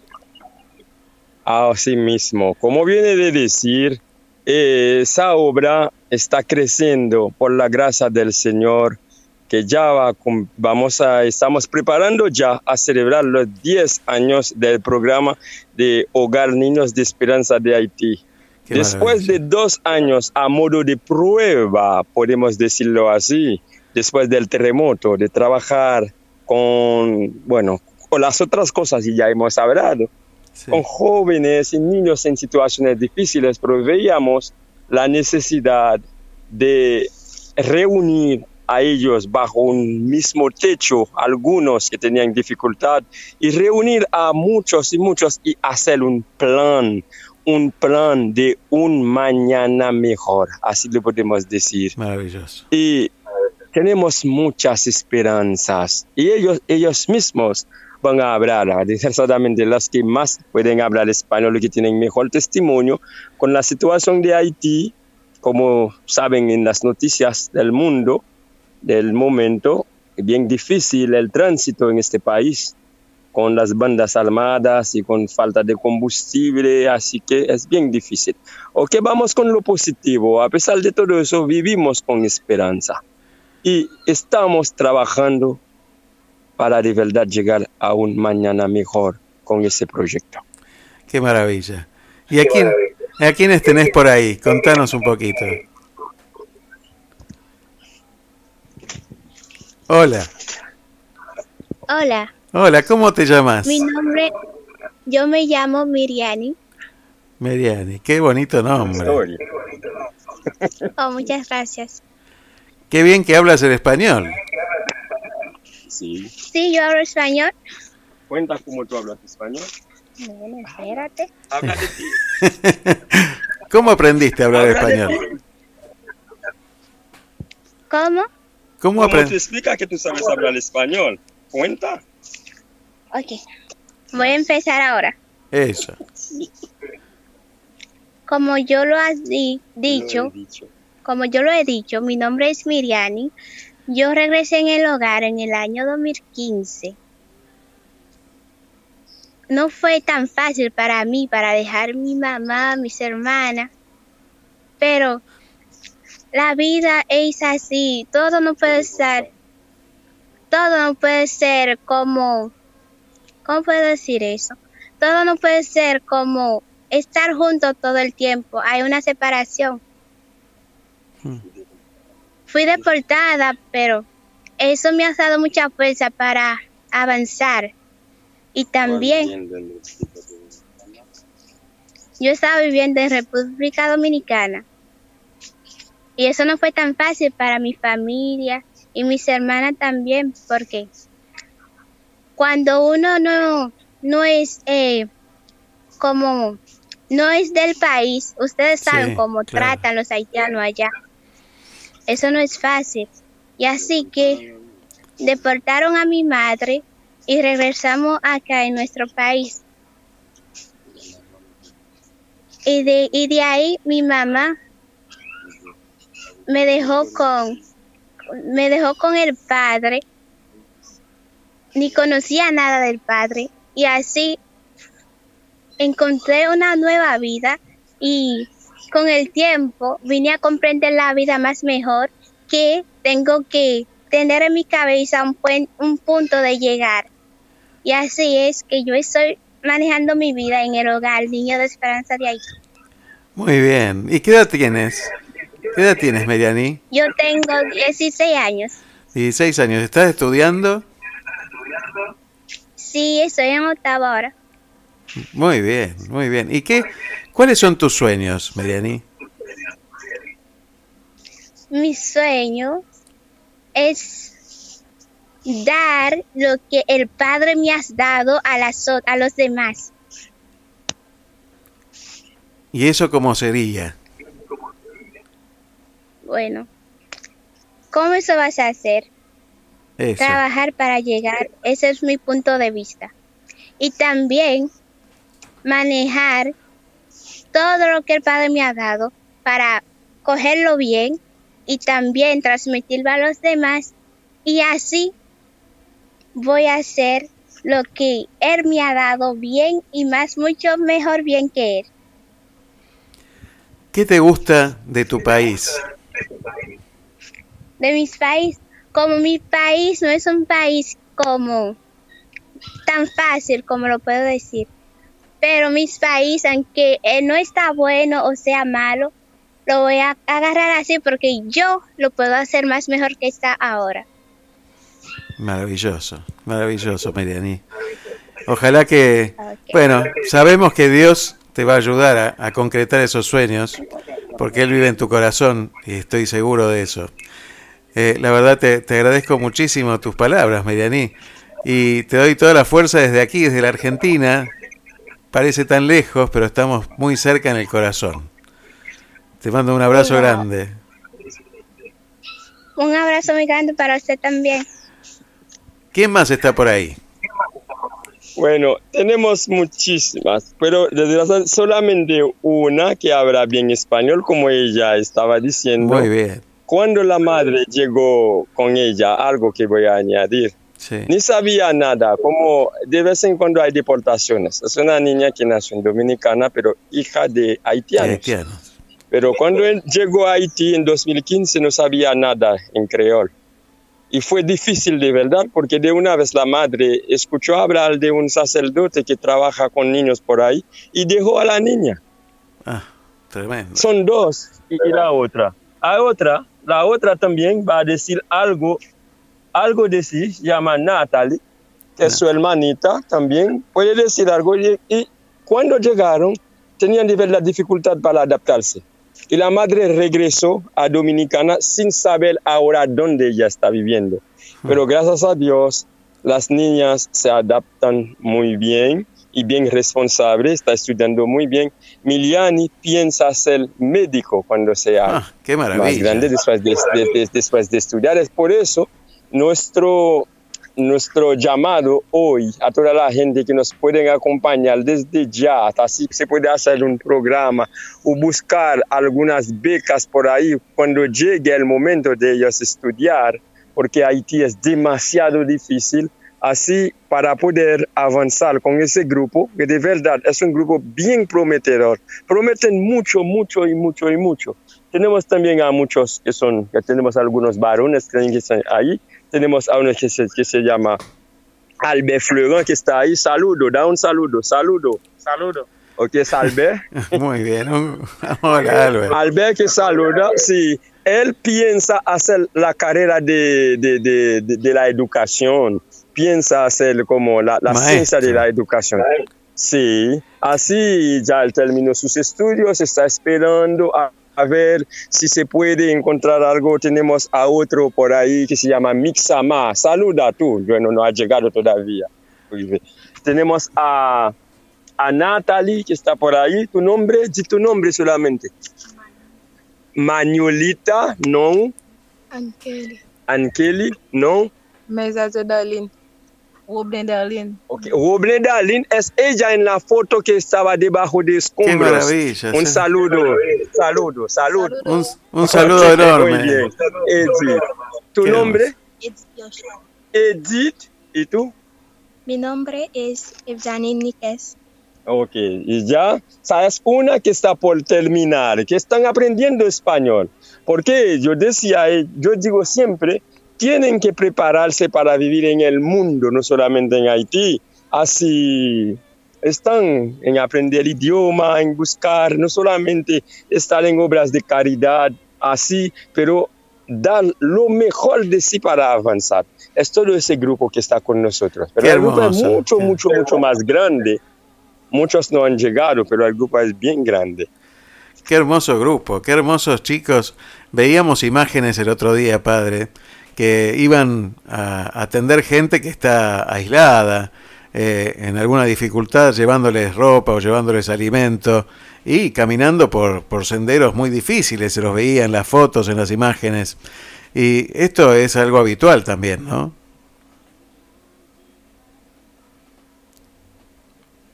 Así mismo, como viene de decir, esa obra está creciendo por la gracia del Señor, que ya va, vamos a, estamos preparando ya a celebrar los 10 años del programa de Hogar Niños de Esperanza de Haití. Qué después maravilla. de dos años a modo de prueba, podemos decirlo así, después del terremoto, de trabajar con, bueno, con las otras cosas y ya hemos hablado, sí. con jóvenes y niños en situaciones difíciles, pero veíamos la necesidad de reunir a ellos bajo un mismo techo, algunos que tenían dificultad, y reunir a muchos y muchos y hacer un plan, un plan de un mañana mejor, así lo podemos decir. Maravilloso. Y tenemos muchas esperanzas y ellos, ellos mismos van a hablar, desgraciadamente los que más pueden hablar español y que tienen mejor testimonio con la situación de Haití, como saben en las noticias del mundo, del momento, bien difícil el tránsito en este país con las bandas armadas y con falta de combustible, así que es bien difícil. Ok, vamos con lo positivo. A pesar de todo eso, vivimos con esperanza y estamos trabajando para de verdad llegar a un mañana mejor con ese proyecto. Qué maravilla. ¿Y a, quién, a quiénes tenés por ahí? Contanos un poquito. Hola. Hola. Hola, ¿cómo te llamas? Mi nombre, yo me llamo Miriani. Miriani, qué bonito nombre. Oh, muchas gracias. Qué bien que hablas el español. Sí. Sí, yo hablo español. Cuenta cómo tú hablas español. Bueno, espérate. Habla de ti. (laughs) ¿Cómo aprendiste a hablar Habla español? ¿Cómo? ¿Cómo ¿Cómo te explica que tú sabes hablar español? Cuenta. Ok. Voy a empezar ahora. Eso. Como yo lo has di- dicho. como yo lo he dicho, mi nombre es Miriani. Yo regresé en el hogar en el año 2015. No fue tan fácil para mí para dejar mi mamá, mis hermanas, pero la vida es así. Todo no puede ser, todo no puede ser como, ¿cómo puedo decir eso? Todo no puede ser como estar juntos todo el tiempo. Hay una separación. Fui deportada, pero eso me ha dado mucha fuerza para avanzar. Y también yo estaba viviendo en República Dominicana. Y eso no fue tan fácil para mi familia y mis hermanas también, porque cuando uno no, no es eh, como, no es del país, ustedes saben Sí, cómo claro. tratan los haitianos allá. Eso no es fácil. Y así que deportaron a mi madre y regresamos acá en nuestro país. Y de, y de ahí mi mamá me dejó con me dejó con el padre ni conocía nada del padre y así encontré una nueva vida y con el tiempo vine a comprender la vida más mejor que tengo que tener en mi cabeza un, puen- un punto de llegar y así es que yo estoy manejando mi vida en el hogar Niño de Esperanza de Haití. Muy bien. ¿Y qué edad tienes? ¿Qué edad tienes, Mariani? Yo tengo 16 años. 16 años. ¿Estás estudiando? Sí, estoy en octavo ahora. Muy bien, muy bien. ¿Y qué? ¿Cuáles son tus sueños, Mariani? Mi sueño es dar lo que el Padre me has dado a, las, a los demás. ¿Y eso cómo sería? Bueno, ¿cómo eso vas a hacer? Eso. Trabajar para llegar, ese es mi punto de vista. Y también manejar todo lo que el Padre me ha dado para cogerlo bien y también transmitirlo a los demás y así voy a hacer lo que Él me ha dado bien y más, mucho mejor bien que Él. ¿Qué te gusta de tu país? de mis países, como mi país no es un país como tan fácil como lo puedo decir, pero mis países, aunque eh, no está bueno o sea malo, lo voy a agarrar así porque yo lo puedo hacer más mejor que está ahora. Maravilloso, maravilloso, Mariani. Ojalá que, bueno, sabemos que Dios te va a ayudar a, a concretar esos sueños, porque Él vive en tu corazón y estoy seguro de eso. Eh, la verdad te, te agradezco muchísimo tus palabras, Mariani, y te doy toda la fuerza desde aquí, desde la Argentina. Parece tan lejos, pero estamos muy cerca en el corazón. Te mando un abrazo Hola. grande. Un abrazo muy grande para usted también. ¿Quién más está por ahí? Bueno, tenemos muchísimas, pero desde solamente una que habla bien español, como ella estaba diciendo. Muy bien. Cuando la madre llegó con ella, algo que voy a añadir, Sí. ni sabía nada, como de vez en cuando hay deportaciones. Es una niña que nació en Dominicana, pero hija de haitianos. Haitianos. Pero cuando él llegó a Haití en 2015 no sabía nada en creol. Y fue difícil de verdad porque de una vez la madre escuchó hablar de un sacerdote que trabaja con niños por ahí y dejó a la niña. Ah, tremendo. Son dos y y la otra. A otra, la otra también va a decir algo, algo de sí, llama Natalie, que es su hermanita también, puede decir algo y, y cuando llegaron tenían de verdad dificultad para adaptarse. Y la madre regresó a Dominicana sin saber ahora dónde ella está viviendo. Pero gracias a Dios, las niñas se adaptan muy bien y bien responsable, está estudiando muy bien. Miliani piensa ser médico cuando sea Ah, qué más grande después de, de- de- después de estudiar. Es por eso nuestro, nuestro llamado hoy a toda la gente que nos pueden acompañar desde ya, hasta si se puede hacer un programa o buscar algunas becas por ahí cuando llegue el momento de ellos estudiar, porque Haití es demasiado difícil. Así, para poder avanzar con ese grupo, que de verdad es un grupo bien prometedor, prometen mucho, mucho y mucho y mucho. Tenemos también a muchos que son, tenemos algunos varones que están ahí, tenemos a uno que se, que se llama Albert Fleurin, que está ahí, saludo, da un saludo, saludo, saludo. Ok, es Albert. (laughs) Muy bien. Hola, Albert. Albert que saluda, sí. él piensa hacer la carrera de, de, de, de, de la educación, piensa hacer como la, la ciencia de la educación. Sí, así ya él terminó sus estudios, está esperando a, a ver si se puede encontrar algo. Tenemos a otro por ahí que se llama Mixama. Saluda tú, bueno, no ha llegado todavía. Tenemos a, a Natalie que está por ahí. Tu nombre, di tu nombre solamente. Manuelita, non. Ankeli. Ankeli, non. Mesazo Darlene. Robin Darlene. Ok, Roble Darlene es ella en la foto que estaba debajo de escombros. maravilla, Un sí. saludo, saludo, saludo. Un, un saludo Ok, enorme. Muy bien. Edith. ¿Tu Qué nombre? It's Joshua. Edith. ¿Y tú? Mi nombre es Evjani Nikes. Ok, y ya, sabes, una que está por terminar, que están aprendiendo español. Porque yo decía, eh, yo digo siempre, tienen que prepararse para vivir en el mundo, no solamente en Haití. Así están en aprender idioma, en buscar, no solamente estar en obras de caridad, así, pero dar lo mejor de sí para avanzar. Es todo ese grupo que está con nosotros. Pero el grupo es mucho, mucho, mucho más grande. Muchos no han llegado, pero el grupo es bien grande. Qué hermoso grupo, qué hermosos chicos. Veíamos imágenes el otro día, padre, que iban a atender gente que está aislada, eh, en alguna dificultad, llevándoles ropa o llevándoles alimento y caminando por, por senderos muy difíciles, se los veía en las fotos, en las imágenes. Y esto es algo habitual también, ¿no?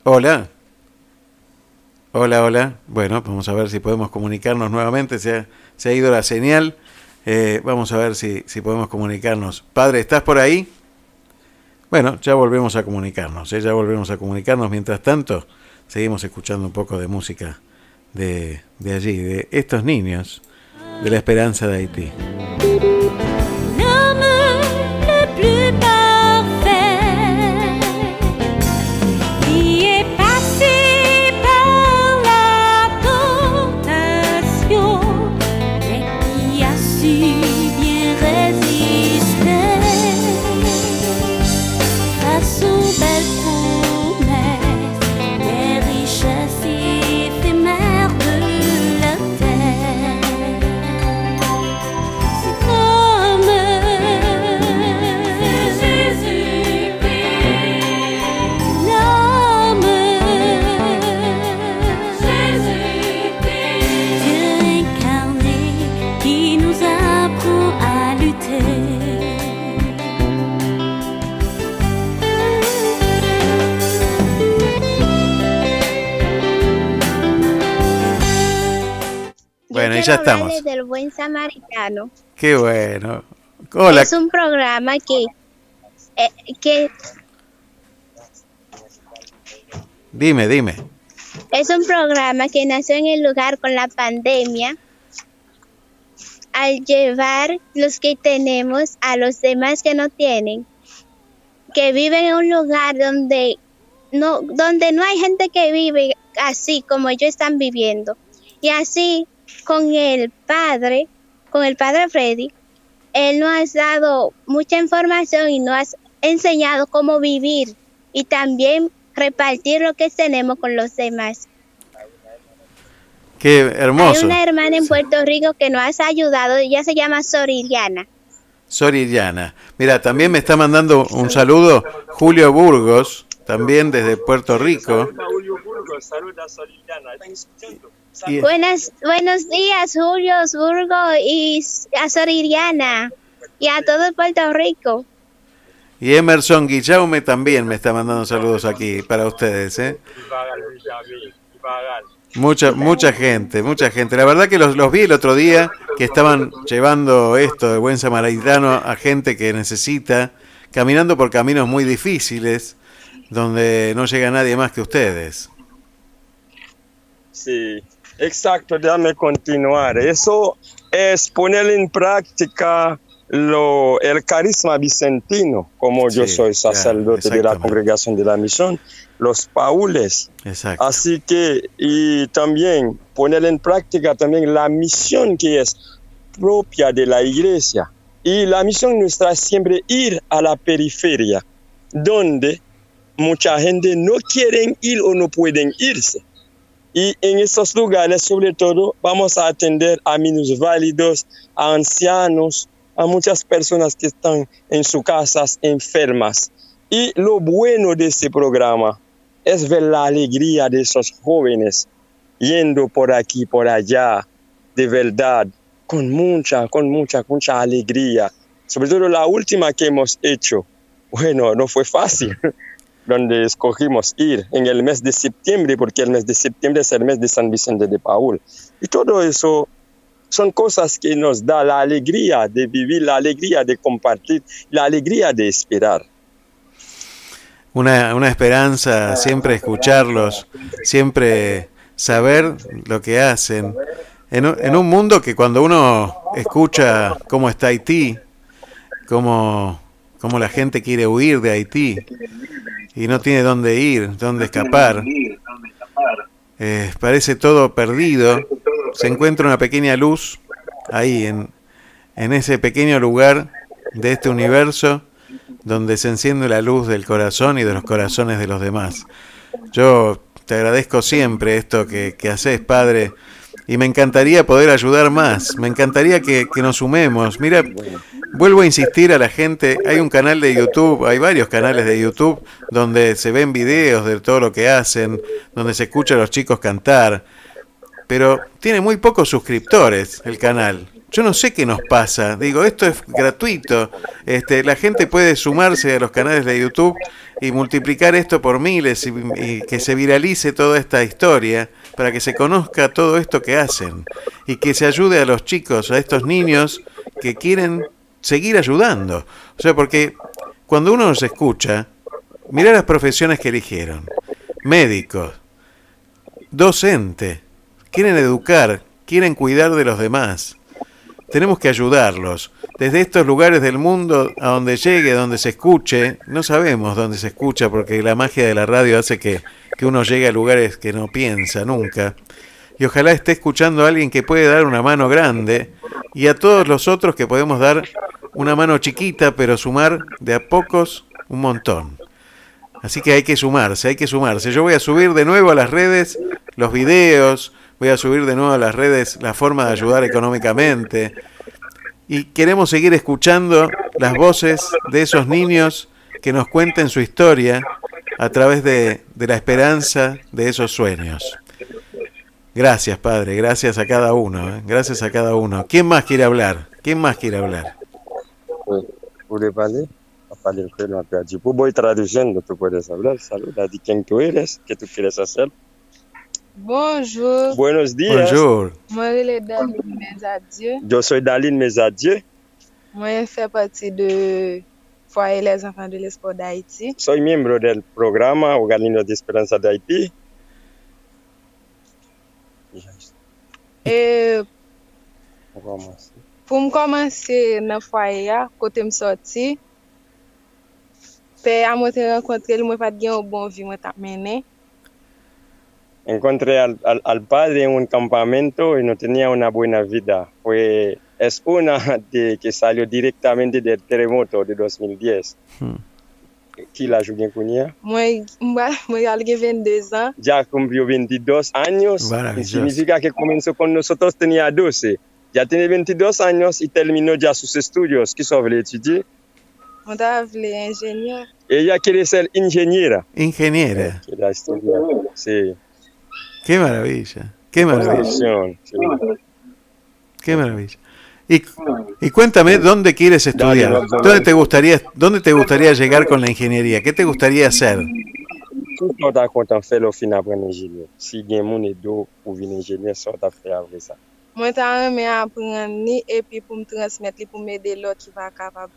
Hola. Hola, hola. Bueno, vamos a ver si podemos comunicarnos nuevamente. Se ha, se ha ido la señal. Eh, vamos a ver si, si podemos comunicarnos. Padre, ¿estás por ahí? Bueno, ya volvemos a comunicarnos. ¿eh? Ya volvemos a comunicarnos. Mientras tanto, seguimos escuchando un poco de música de, de allí, de estos niños de la esperanza de Haití. Quiero ya estamos. del buen samaritano. Qué bueno. Hola. Es un programa que, eh, que Dime, dime. es un programa que nació en el lugar con la pandemia al llevar los que tenemos a los demás que no tienen, que viven en un lugar donde no, donde no hay gente que vive así como ellos están viviendo. Y así con el padre, con el padre Freddy, él nos ha dado mucha información y nos ha enseñado cómo vivir y también repartir lo que tenemos con los demás. Qué Hay hermoso. una hermana en Puerto Rico que nos ha ayudado, ella se llama Soriliana. Soriana. Mira, también me está mandando un saludo Julio Burgos, también desde Puerto Rico. Y- Buenas, buenos días, Julio Burgo y a Soriliana y a todo Puerto Rico. Y Emerson Guillaume también me está mandando saludos aquí para ustedes. ¿eh? Mucha, mucha gente, mucha gente. La verdad que los, los vi el otro día que estaban llevando esto de buen samaritano a gente que necesita, caminando por caminos muy difíciles, donde no llega nadie más que ustedes. Sí, exacto, déjame continuar. Eso es poner en práctica lo, el carisma vicentino, como yo soy sacerdote de la congregación de la misión, los paules. Exacto. Así que, y también poner en práctica también la misión que es propia de la iglesia. Y la misión nuestra es siempre ir a la periferia, donde mucha gente no quieren ir o no pueden irse. Y en esos lugares, sobre todo, vamos a atender a minusválidos, a ancianos, a muchas personas que están en sus casas enfermas. Y lo bueno de este programa es ver la alegría de esos jóvenes yendo por aquí, por allá, de verdad, con mucha, con mucha, mucha alegría. Sobre todo la última que hemos hecho. Bueno, no fue fácil, (laughs) donde escogimos ir en el mes de septiembre, porque el mes de septiembre es el mes de San Vicente de Paul. Y todo eso son cosas que nos da la alegría de vivir, la alegría de compartir, la alegría de esperar. Una, una esperanza, siempre escucharlos, siempre saber lo que hacen. En, en un mundo que cuando uno escucha cómo está Haití, cómo, cómo la gente quiere huir de Haití y no tiene dónde ir, dónde escapar, eh, parece todo perdido, se encuentra una pequeña luz ahí en, en ese pequeño lugar de este universo donde se enciende la luz del corazón y de los corazones de los demás. Yo te agradezco siempre esto que, que haces, Padre, y me encantaría poder ayudar más, me encantaría que, que nos sumemos. Mira, vuelvo a insistir a la gente, hay un canal de YouTube, hay varios canales de YouTube donde se ven videos de todo lo que hacen, donde se escucha a los chicos cantar, pero tiene muy pocos suscriptores el canal. Yo no sé qué nos pasa. Digo, esto es gratuito. Este, la gente puede sumarse a los canales de YouTube y multiplicar esto por miles y, que se viralice toda esta historia para que se conozca todo esto que hacen y que se ayude a los chicos, a estos niños que quieren seguir ayudando. O sea, porque cuando uno los escucha, mira las profesiones que eligieron. Médicos, docente, quieren educar, quieren cuidar de los demás. Tenemos que ayudarlos. Desde estos lugares del mundo a donde llegue, donde se escuche, no sabemos dónde se escucha porque la magia de la radio hace que, que uno llegue a lugares que no piensa nunca. Y ojalá esté escuchando a alguien que puede dar una mano grande y a todos los otros que podemos dar una mano chiquita, pero sumar de a pocos un montón. Así que hay que sumarse, hay que sumarse. Yo voy a subir de nuevo a las redes los videos, voy a subir de nuevo a las redes la forma de ayudar económicamente. Y queremos seguir escuchando las voces de esos niños que nos cuenten su historia a través de, de la esperanza de esos sueños. Gracias, Padre, gracias a cada uno, ¿eh? gracias a cada uno. ¿Quién más quiere hablar? ¿Quién más quiere hablar? Pues voy traduciendo, tú puedes hablar. Saluda, di quién tú eres, qué tú quieres hacer. Bonjour. Buenos días. Bonjour. Mwen rele Daline Mezadye. Yo soy Daline Mezadye. Mwen fè pati de Foyer les Enfants de l'Espoir d'Haïti. Soy miembro del programa Organino de Esperanza d'Haïti. E... Pou m komanse nan foye ya, kote m soti, pe a mwen te renkontre li mwen pat gen yon bon vi mwen tap menen. Encontré al, al, al padre en un campamento y no tenía una buena vida. Fue, es una (laughs) de, que salió directamente del terremoto de 2010. Qui la Julien Cunha. Mwen, mwen, mwen al gen 22 an. Ya cumplió 22 años. Maravilloso. Significa que comenzó con nosotros, tenía 12. Ya tiene 22 años y terminó ya sus estudios. ¿Qué sobre estudiar? Enjenyer. Ella quiere ser ingeniera. Ingeniera. Sí. Qué maravilla, qué maravilla, qué maravilla. Y, y cuéntame dónde quieres estudiar, dónde te gustaría, dónde te gustaría llegar con la ingeniería, qué te gustaría hacer. Tout le monde a content faire le fin après ingénieur. Si gen moun e do pou vin t'a après ça. Mwen ta apren ni epi pou m transmet li pou m ede lot ki va kapab.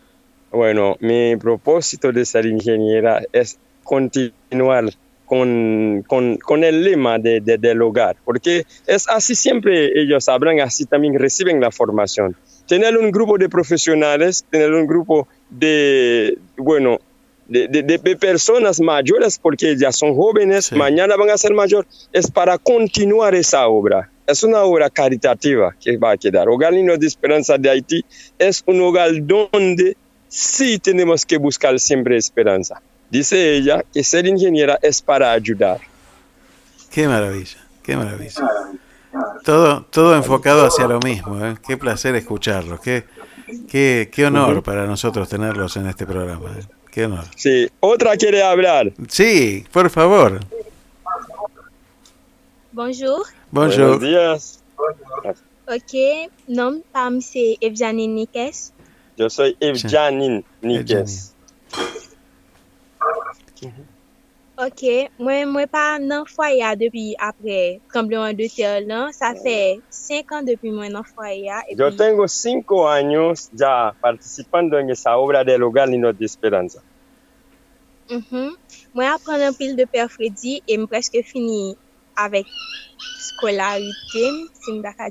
Bueno, mi propósito de ser ingeniera es continuar con, con, con el lema de, de- del hogar, porque es así siempre ellos sabrán, así también reciben la formación. Tener un grupo de profesionales, tener un grupo de, bueno, de, de- de- de personas mayores, porque ya son jóvenes, mañana van a ser mayor, es para continuar esa obra. es una obra caritativa que va a quedar. Hogar Niños de Esperanza de Haití es un hogar donde sí tenemos que buscar siempre esperanza. Dice ella que ser ingeniera es para ayudar. Qué maravilla, qué maravilla. Todo, todo enfocado hacia lo mismo. ¿eh? Qué placer escucharlos. Qué, qué, qué honor para nosotros tenerlos en este programa. ¿eh? Qué honor. Sí, otra quiere hablar. Sí, por favor. Bonjour. Bonjour. Buenos días. Ok, nom pam se Evjanine Nikes. Yo soy Evjanin Nikes. Ok, mwen mwen pa nan fwaya depi apre trembleman de terre lan. Sa fe 5 an depi mwen nan fwaya. Yo pi, tengo cinco años ya participando en esa obra del Hogar Niños de Esperanza. mhm, mwen apren an pil de Père Freddy e m preske fini avek skolarite.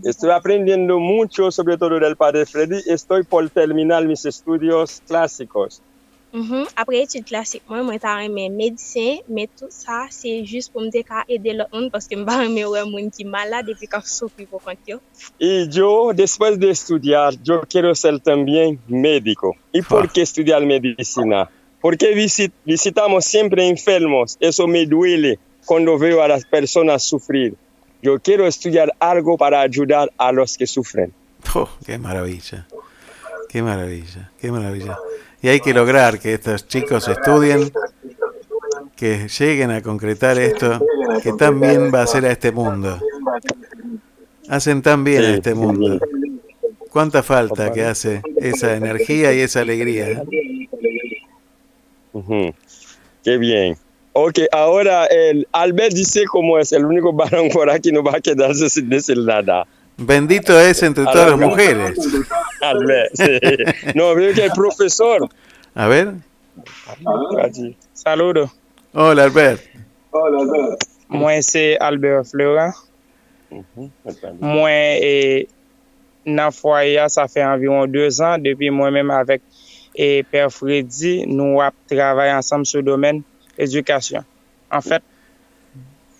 Estoy aprendiendo mucho, sobre todo del Padre Freddy. Estoy por terminar mis estudios clásicos. Mhm, apre etude klasik mwen, mwen ta reme medisyen, me tout sa, se jist pou m de ka ede lot moun, paske m ba reme wè moun ki malade epi ka soufri pou kont yo. Y yo, después de estudiar, yo quiero ser también médico. ¿Y por qué estudiar medicina? Porque visit- visitamos siempre enfermos. Eso me duele cuando veo a las personas sufrir. Yo quiero estudiar algo para ayudar a los que sufren. Oh, qué maravilla. Qué maravilla, qué maravilla. Y hay que lograr que estos chicos estudien, que lleguen a concretar esto, que tan bien va a hacer a este mundo. Hacen tan bien a este mundo. Cuánta falta que hace esa energía y esa alegría. Ujú. Qué bien. Ok, ahora el Albert dice cómo es el único varón por aquí, no va a quedarse sin decir nada. Bendito es entre todas las mujeres. Albert, sí. No, veo que el profesor. A ver. Saludos. Hola, Albert. Mwen se Albert Fleurin. Mwen e, nan fwaya sa fe environ 2 an. Depi mwen menm avek e, Père Freddy, nou ap travay ansam sou domen edukasyon. En fait,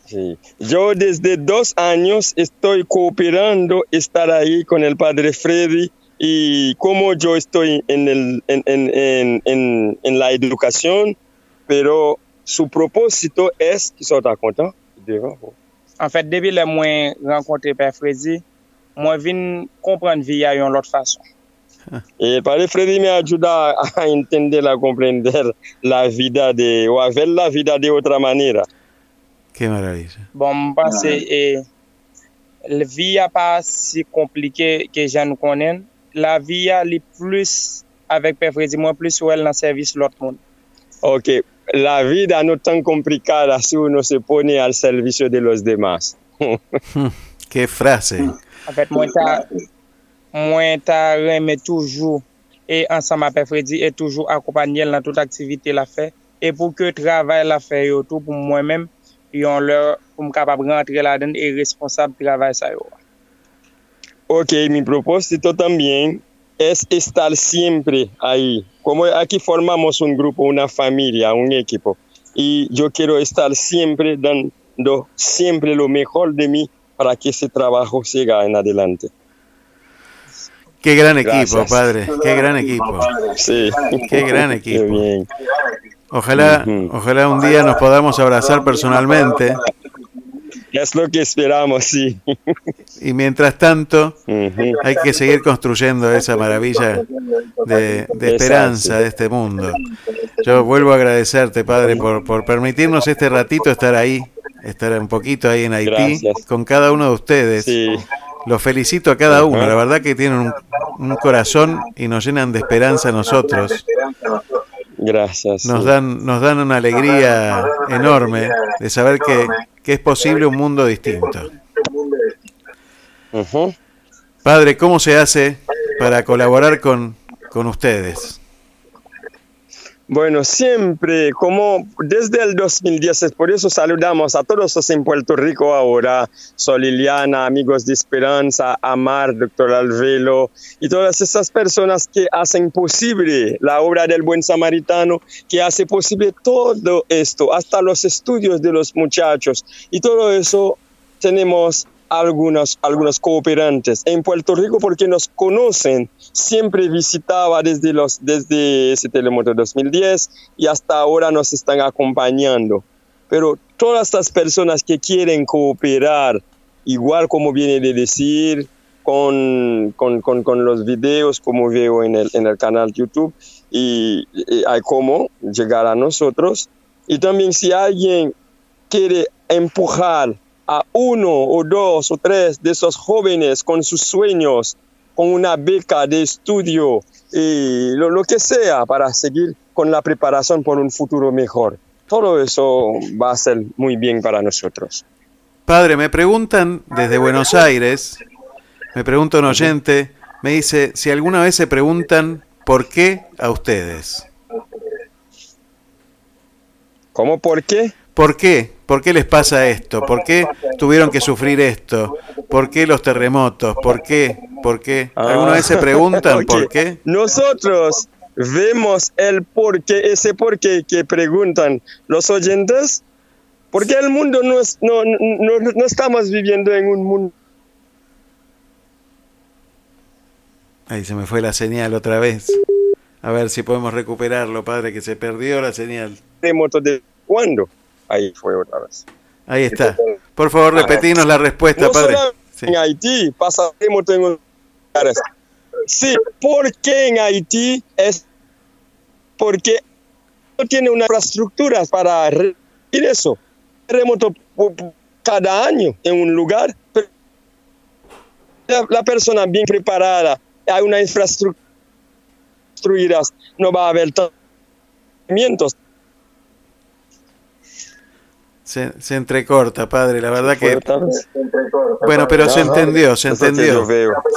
Sí. Yo desde dos años estoy cooperando estar ahí con el padre Freddy y como yo estoy en, el, en, en, en, en, en la educación, pero su propósito es, qui sont contents, en fait, depi le mwen renkontre Père Freddy, mwen vin kompren vi a yon lot (laughs) fason. Y el padre Freddy me ayuda a entender, a comprender la vida de, o a ver la vida de otra manera. Qué maravilla. Bon, mwen panse, e, l vi a pa si komplike ke jan nou konen. La vi a li plus avek Père Freddy, mwen plus ou el nan servis lot moun. Ok, la vida no tan complicada si uno se pone al servicio de los demás. Qué frase. En fait, mwen ta, mwen ta reme toujou e ansam a Père Freddy e toujou akopanyel nan tout aktivite la fe. E pou ke travay la fe yo tou pou mwen men, yon lor pou m kapab rentre la den e responsab travay sa yo. Ok, mi propósito también es estar siempre ahí. Como aquí formamos un grupo, una familia, un equipo. Y yo quiero estar siempre dando siempre lo mejor de mí para que ese trabajo siga en adelante. Qué gran equipo, Gracias. padre. Qué gran equipo. Sí. Qué gran equipo. Qué bien. Ojalá, ojalá un día nos podamos abrazar personalmente. Es lo que esperamos, sí. Y mientras tanto, hay que seguir construyendo esa maravilla de, de esperanza de este mundo. Yo vuelvo a agradecerte, Padre, por, por permitirnos este ratito estar ahí, estar un poquito ahí en Haití, Gracias. con cada uno de ustedes. Los felicito a cada uno, la verdad que tienen un, un corazón y nos llenan de esperanza a nosotros. Gracias. Nos sí. dan, nos dan una alegría enorme de saber que, que es posible un mundo distinto. Padre, ¿cómo se hace para colaborar con, con ustedes? Bueno, siempre, como desde el 2010, es por eso saludamos a todos en Puerto Rico ahora, Sol Liliana, Amigos de Esperanza, Amar, Doctor Alvelo, y todas esas personas que hacen posible la obra del buen samaritano, que hace posible todo esto, hasta los estudios de los muchachos, y todo eso tenemos algunos, algunos cooperantes. En Puerto Rico, porque nos conocen, siempre visitaba desde, los, desde ese terremoto 2010 y hasta ahora nos están acompañando. Pero todas estas personas que quieren cooperar, igual como viene de decir, con, con, con, los videos como veo en el, en el canal YouTube, y hay cómo llegar a nosotros. Y también si alguien quiere empujar a uno o dos o tres de esos jóvenes con sus sueños, con una beca de estudio y lo, lo, que sea para seguir con la preparación por un futuro mejor. Todo eso va a ser muy bien para nosotros. Padre, me preguntan desde Buenos Aires, me pregunta un oyente, me dice si alguna vez se preguntan por qué a ustedes. ¿Cómo por qué? ¿Por qué? ¿Por qué les pasa esto? ¿Por qué tuvieron que sufrir esto? ¿Por qué los terremotos? ¿Por qué? ¿Por qué? ¿Alguna vez se preguntan (laughs) por qué? Nosotros vemos el por qué, ese por qué que preguntan los oyentes, porque el mundo no, es, no, no, no estamos viviendo en un mundo. Ahí se me fue la señal otra vez. A ver si podemos recuperarlo, padre, que se perdió la señal. ¿Terremoto de cuándo? Ahí fue otra vez. Ahí está. Por favor, repetimos la respuesta, no padre. Sí. En Haití pasa en lugares. Sí, ¿por qué en Haití? Es porque no tiene una infraestructura para recibir eso. Terremoto cada año en un lugar. La, la persona bien preparada, hay una infraestructura no va a haber tratamientos. Se, se, entrecorta, padre, la verdad que... Bueno, pero se entendió, se entendió.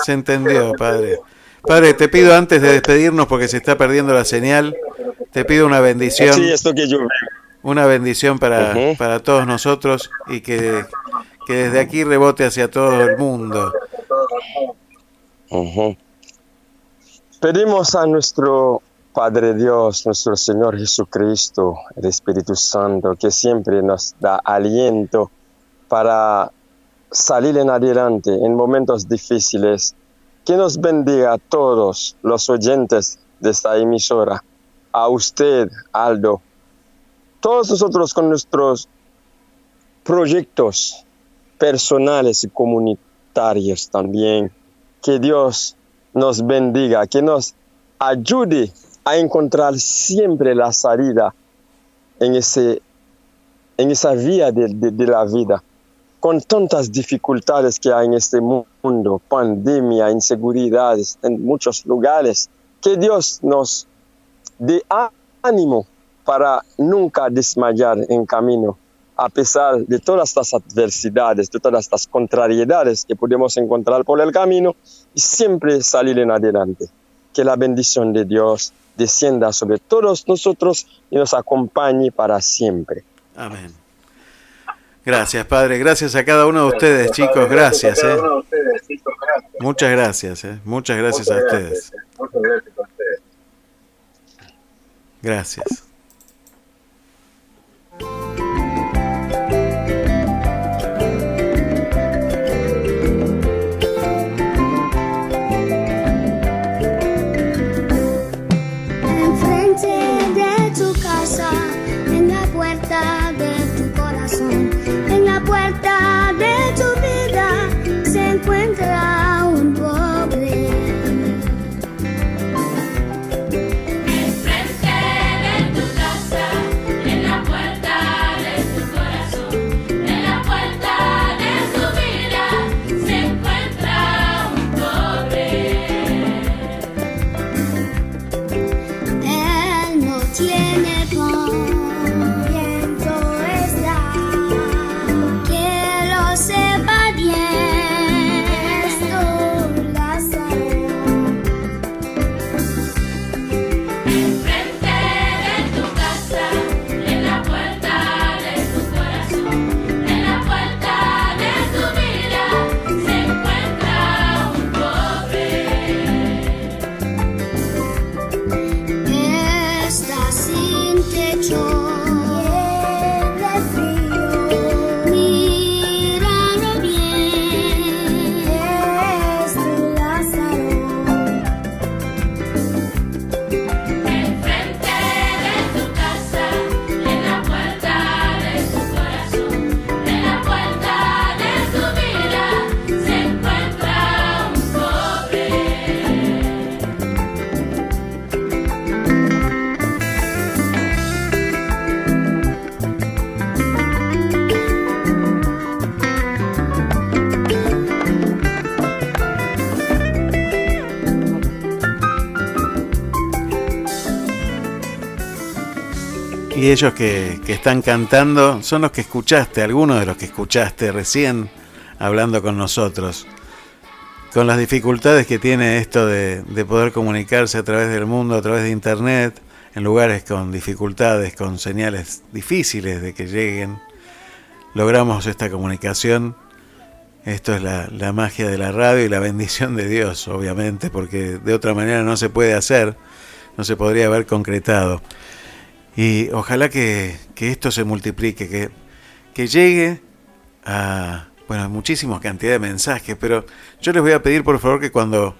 Se entendió, padre. Padre, te pido antes de despedirnos, porque se está perdiendo la señal, te pido una bendición. Sí, esto que yo. Una bendición para, para todos nosotros y que, que desde aquí rebote hacia todo el mundo. Pedimos a nuestro Padre Dios, nuestro Señor Jesucristo, el Espíritu Santo, que siempre nos da aliento para salir en adelante en momentos difíciles. Que nos bendiga a todos los oyentes de esta emisora, a usted, Aldo, todos nosotros con nuestros proyectos personales y comunitarios también. Que Dios nos bendiga, que nos ayude a encontrar siempre la salida en, ese, en esa vía de, de, la vida. Con tantas dificultades que hay en este mundo, pandemia, inseguridades en muchos lugares, que Dios nos dé ánimo para nunca desmayar en camino, a pesar de todas estas adversidades, de todas estas contrariedades que podemos encontrar por el camino, y siempre salir en adelante. Que la bendición de Dios descienda sobre todos nosotros y nos acompañe para siempre. Amén. Gracias, Padre. Gracias a cada uno de ustedes, chicos. Gracias. Eh. Muchas gracias. Eh. Muchas gracias a ustedes. Gracias. Y ellos que, que, están cantando son los que escuchaste, algunos de los que escuchaste recién hablando con nosotros. Con las dificultades que tiene esto de, de poder comunicarse a través del mundo, a través de Internet, en lugares con dificultades, con señales difíciles de que lleguen, logramos esta comunicación. Esto es la, la, magia de la radio y la bendición de Dios, obviamente, porque de otra manera no se puede hacer, no se podría haber concretado. Y ojalá que, que esto se multiplique, que, que llegue a, bueno, muchísimas cantidad de mensajes, pero yo les voy a pedir por favor que cuando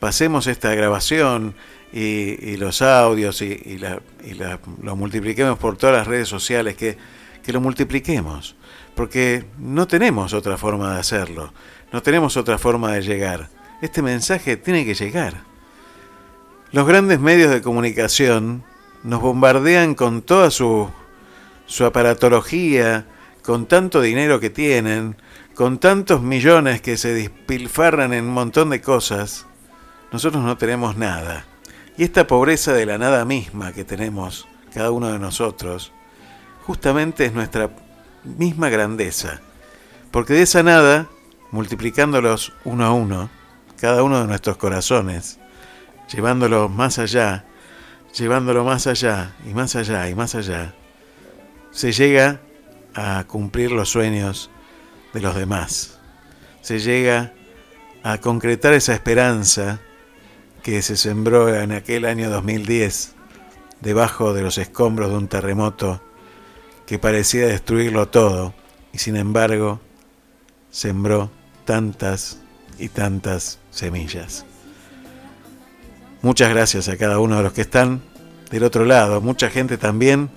pasemos esta grabación y, y los audios y, y, la, y la, lo multipliquemos por todas las redes sociales, que, que lo multipliquemos, porque no tenemos otra forma de hacerlo, no tenemos otra forma de llegar. Este mensaje tiene que llegar. Los grandes medios de comunicación nos bombardean con toda su, aparatología, con tanto dinero que tienen, con tantos millones que se despilfarran en un montón de cosas, nosotros no tenemos nada. Y esta pobreza de la nada misma que tenemos cada uno de nosotros, justamente es nuestra misma grandeza. Porque de esa nada, multiplicándolos uno a uno, cada uno de nuestros corazones, llevándolo más allá, llevándolo más allá y más allá y más allá, se llega a cumplir los sueños de los demás. Se llega a concretar esa esperanza que se sembró en aquel año 2010 debajo de los escombros de un terremoto que parecía destruirlo todo y sin embargo sembró tantas y tantas semillas. Muchas gracias a cada uno de los que están del otro lado, mucha gente también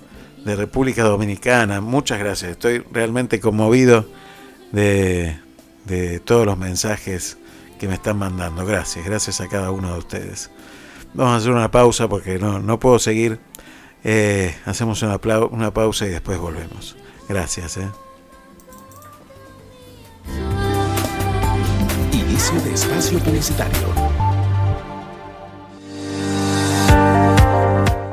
de República Dominicana, muchas gracias, estoy realmente conmovido de, de todos los mensajes que me están mandando, gracias, gracias a cada uno de ustedes. Vamos a hacer una pausa porque no, no puedo seguir, eh, hacemos una, pausa y después volvemos. Gracias. Eh. Inicio de espacio publicitario.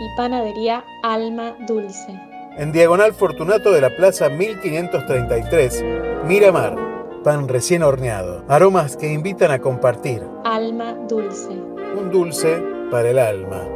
Y panadería Alma Dulce. En Diagonal Fortunato de la Plaza 1533, Miramar. Pan recién horneado. Aromas que invitan a compartir. Alma Dulce. Un dulce para el alma.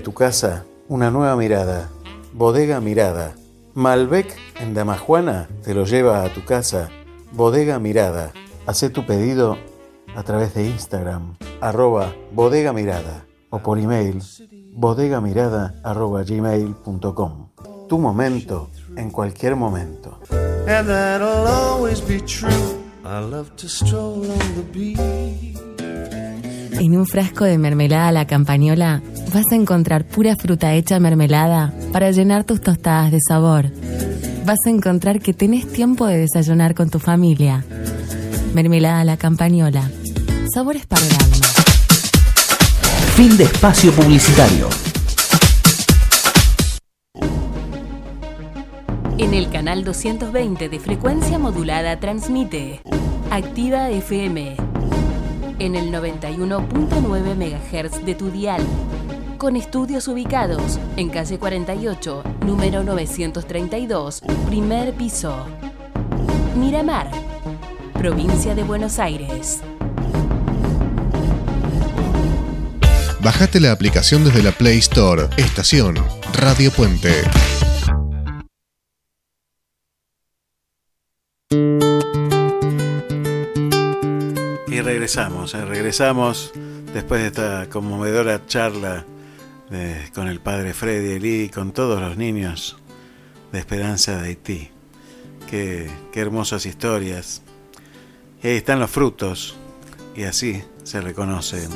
Tu casa, una nueva mirada. Bodega Mirada. Malbec en Damajuana te lo lleva a tu casa. Bodega Mirada. Haz tu pedido a través de Instagram, arroba bodega mirada o por email bodegamirada arroba gmail.com. Tu momento en cualquier momento. And that'll always be true. I love to stroll on the beach. En un frasco de mermelada a la campañola vas a encontrar pura fruta hecha mermelada para llenar tus tostadas de sabor. Vas a encontrar que tenés tiempo de desayunar con tu familia. Mermelada a la campañola. Sabores para el alma. Fin de espacio publicitario. En el canal 220 de frecuencia modulada transmite Activa FM en el 91.9 MHz de tu dial, con estudios ubicados en calle 48, número 932, primer piso. Miramar, provincia de Buenos Aires. Bajate la aplicación desde la Play Store. Estación Radio Puente. Regresamos, eh, regresamos después de esta conmovedora charla con el padre Freddy Elí y con todos los niños de Esperanza de Haití. Qué, qué hermosas historias. Y ahí están los frutos, y así se reconocen.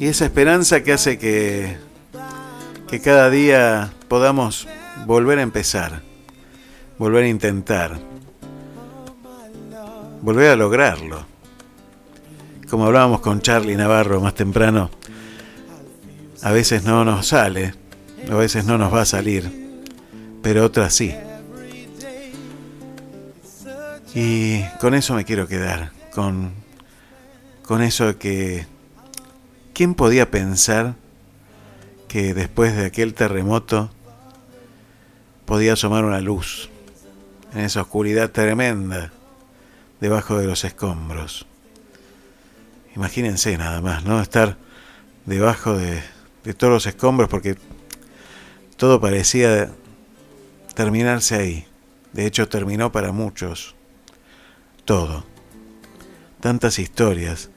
Y esa esperanza que hace que, que cada día podamos volver a empezar, volver a intentar, volver a lograrlo. Como hablábamos con Charlie Navarro más temprano, a veces no nos sale, a veces no nos va a salir, pero otras sí. Y con eso me quiero quedar, con, con eso que ¿Quién podía pensar que después de aquel terremoto podía asomar una luz en esa oscuridad tremenda debajo de los escombros? Imagínense nada más, ¿no? Estar debajo de, todos los escombros porque todo parecía terminarse ahí. De hecho, terminó para muchos. Todo. Tantas historias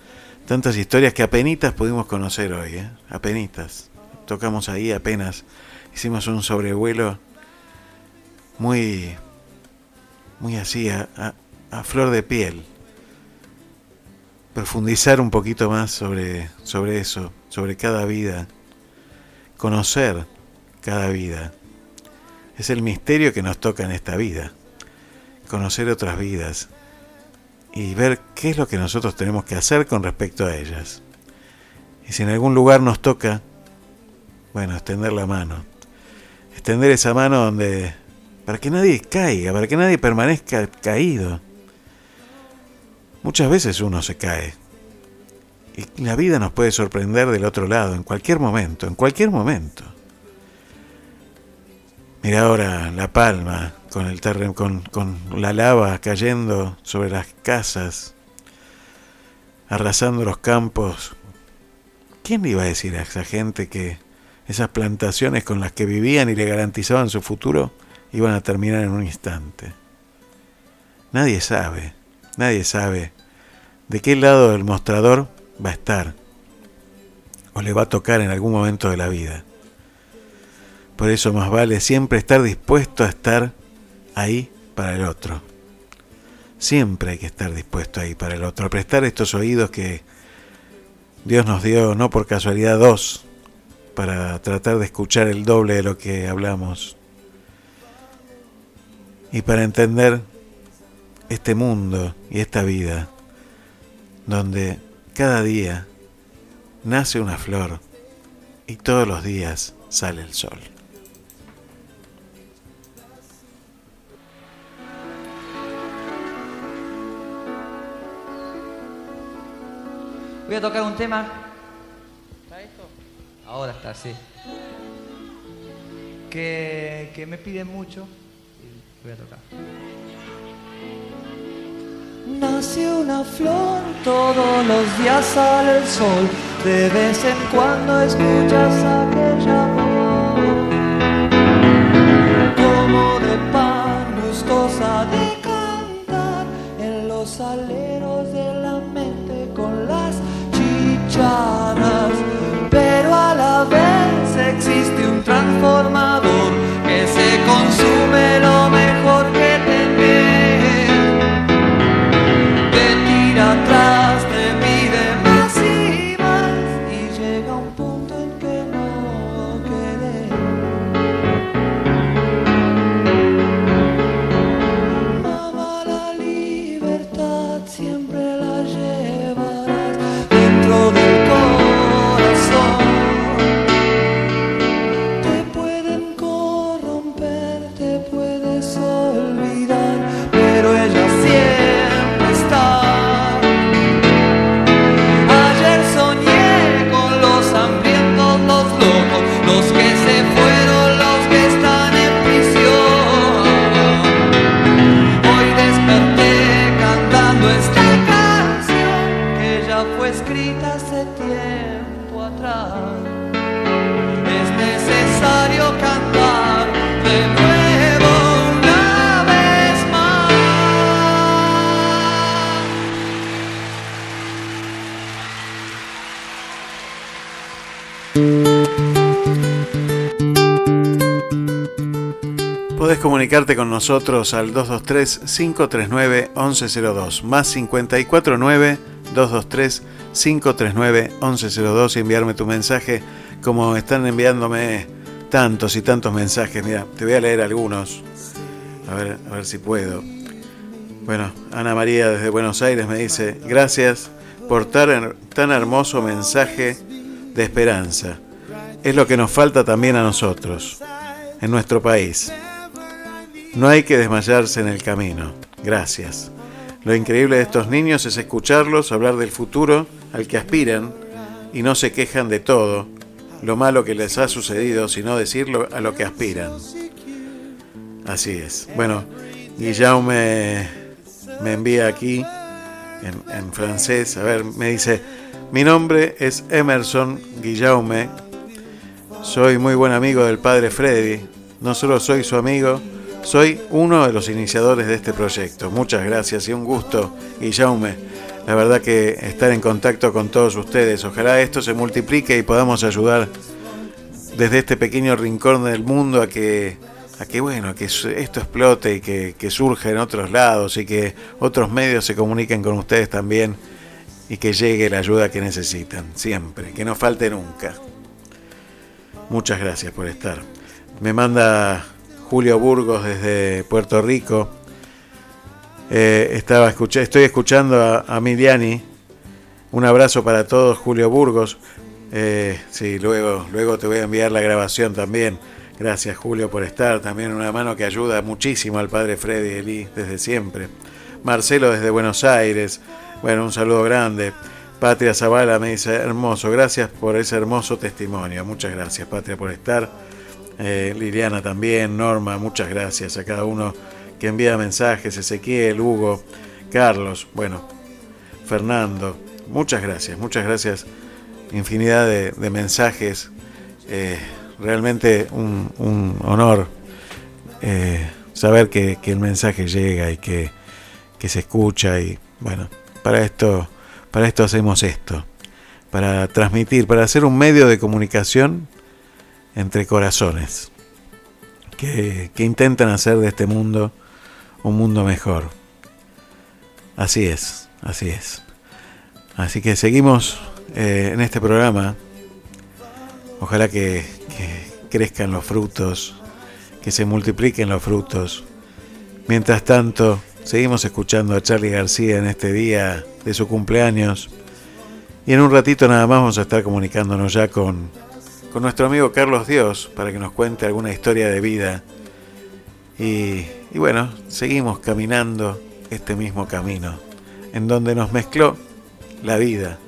tantas historias que apenitas pudimos conocer hoy, ¿eh? apenitas. Tocamos ahí apenas, hicimos un sobrevuelo muy, muy así, a, a- flor de piel. Profundizar un poquito más sobre, sobre eso, sobre cada vida, conocer cada vida. Es el misterio que nos toca en esta vida, conocer otras vidas, y ver qué es lo que nosotros tenemos que hacer con respecto a ellas. Y si en algún lugar nos toca, bueno, extender la mano. Extender esa mano donde para que nadie caiga, para que nadie permanezca caído. Muchas veces uno se cae. Y la vida nos puede sorprender del otro lado, en cualquier momento, en cualquier momento. Mira ahora La Palma, con, el terre- con, la lava cayendo sobre las casas, arrasando los campos. ¿Quién iba a decir a esa gente que esas plantaciones con las que vivían y le garantizaban su futuro, iban a terminar en un instante. Nadie sabe, nadie sabe de qué lado del mostrador va a estar o le va a tocar en algún momento de la vida. Por eso más vale siempre estar dispuesto a estar ahí para el otro. Siempre hay que estar dispuesto ahí para el otro, a prestar estos oídos que Dios nos dio, no por casualidad, dos, para tratar de escuchar el doble de lo que hablamos. Y para entender este mundo y esta vida, donde cada día nace una flor y todos los días sale el sol. Voy a tocar un tema. ¿Está esto? Ahora está, sí. Que, que me piden mucho. Voy a tocar. Nace una flor, todos los días sale el sol. De vez en cuando escuchas aquella voz. Como de pan, gustosa de cantar en los aleros de la mente con las chicharas. Pero a la vez existe un transformador que se consume lo mejor comunicarte con nosotros al 223-539-1102, más 549-223-539-1102 y enviarme tu mensaje como están enviándome tantos y tantos mensajes. Mira, te voy a leer algunos, a ver, a ver si puedo. Bueno, Ana María desde Buenos Aires me dice, gracias por tan, tan hermoso mensaje de esperanza. Es lo que nos falta también a nosotros, en nuestro país. No hay que desmayarse en el camino. Gracias. Lo increíble de estos niños es escucharlos hablar del futuro al que aspiran y no se quejan de todo, lo malo que les ha sucedido, sino decirlo a lo que aspiran. Así es. Bueno, Guillaume me envía aquí en, en francés, a ver, me dice, mi nombre es Emerson Guillaume, soy muy buen amigo del padre Freddy, no solo soy su amigo, soy uno de los iniciadores de este proyecto. Muchas gracias y un gusto, Guillaume. La verdad que estar en contacto con todos ustedes. Ojalá esto se multiplique y podamos ayudar desde este pequeño rincón del mundo a que, a que bueno, que esto explote y que, que surja en otros lados y que otros medios se comuniquen con ustedes también y que llegue la ayuda que necesitan, siempre, que no falte nunca. Muchas gracias por estar. Me manda Julio Burgos desde Puerto Rico. Eh, estaba estoy escuchando a, a Miliani. Un abrazo para todos, Julio Burgos. Eh, sí, luego, luego te voy a enviar la grabación también. Gracias, Julio, por estar. También una mano que ayuda muchísimo al padre Freddy Eli desde siempre. Marcelo desde Buenos Aires. Bueno, un saludo grande. Patria Zavala me dice, hermoso, gracias por ese hermoso testimonio. Muchas gracias, Patria, por estar. Eh, Liliana también, Norma, muchas gracias a cada uno que envía mensajes, Ezequiel, Hugo, Carlos, bueno, Fernando, muchas gracias, muchas gracias, infinidad de, mensajes, eh, realmente un, honor eh, saber que, que el mensaje llega y que, que se escucha y bueno, para esto, para esto hacemos esto, para transmitir, para hacer un medio de comunicación entre corazones que, que intentan hacer de este mundo un mundo mejor. Así es, así es. Así que seguimos eh, en este programa. Ojalá que, que crezcan los frutos, que se multipliquen los frutos. Mientras tanto, seguimos escuchando a Charlie García en este día de su cumpleaños. Y en un ratito nada más vamos a estar comunicándonos ya con, con nuestro amigo Carlos Dios para que nos cuente alguna historia de vida. Y, bueno, seguimos caminando este mismo camino, en donde nos mezcló la vida,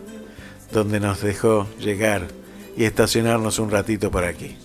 donde nos dejó llegar y estacionarnos un ratito por aquí.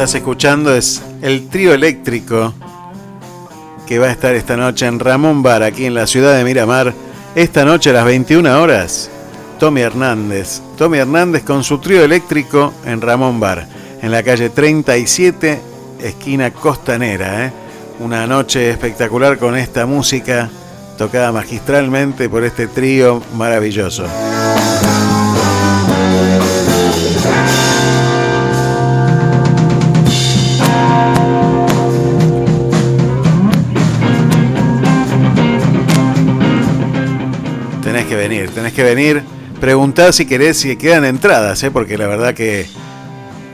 Estás escuchando es el trío eléctrico que va a estar esta noche en Ramón Bar, aquí en la ciudad de Miramar. Esta noche a las 21 horas, Tommy Hernández. Tommy Hernández con su trío eléctrico en Ramón Bar, en la calle 37, esquina costanera. ¿eh? Una noche espectacular con esta música tocada magistralmente por este trío maravilloso. Que venir, tenés que venir. Preguntá si querés si quedan entradas, ¿eh? porque la verdad que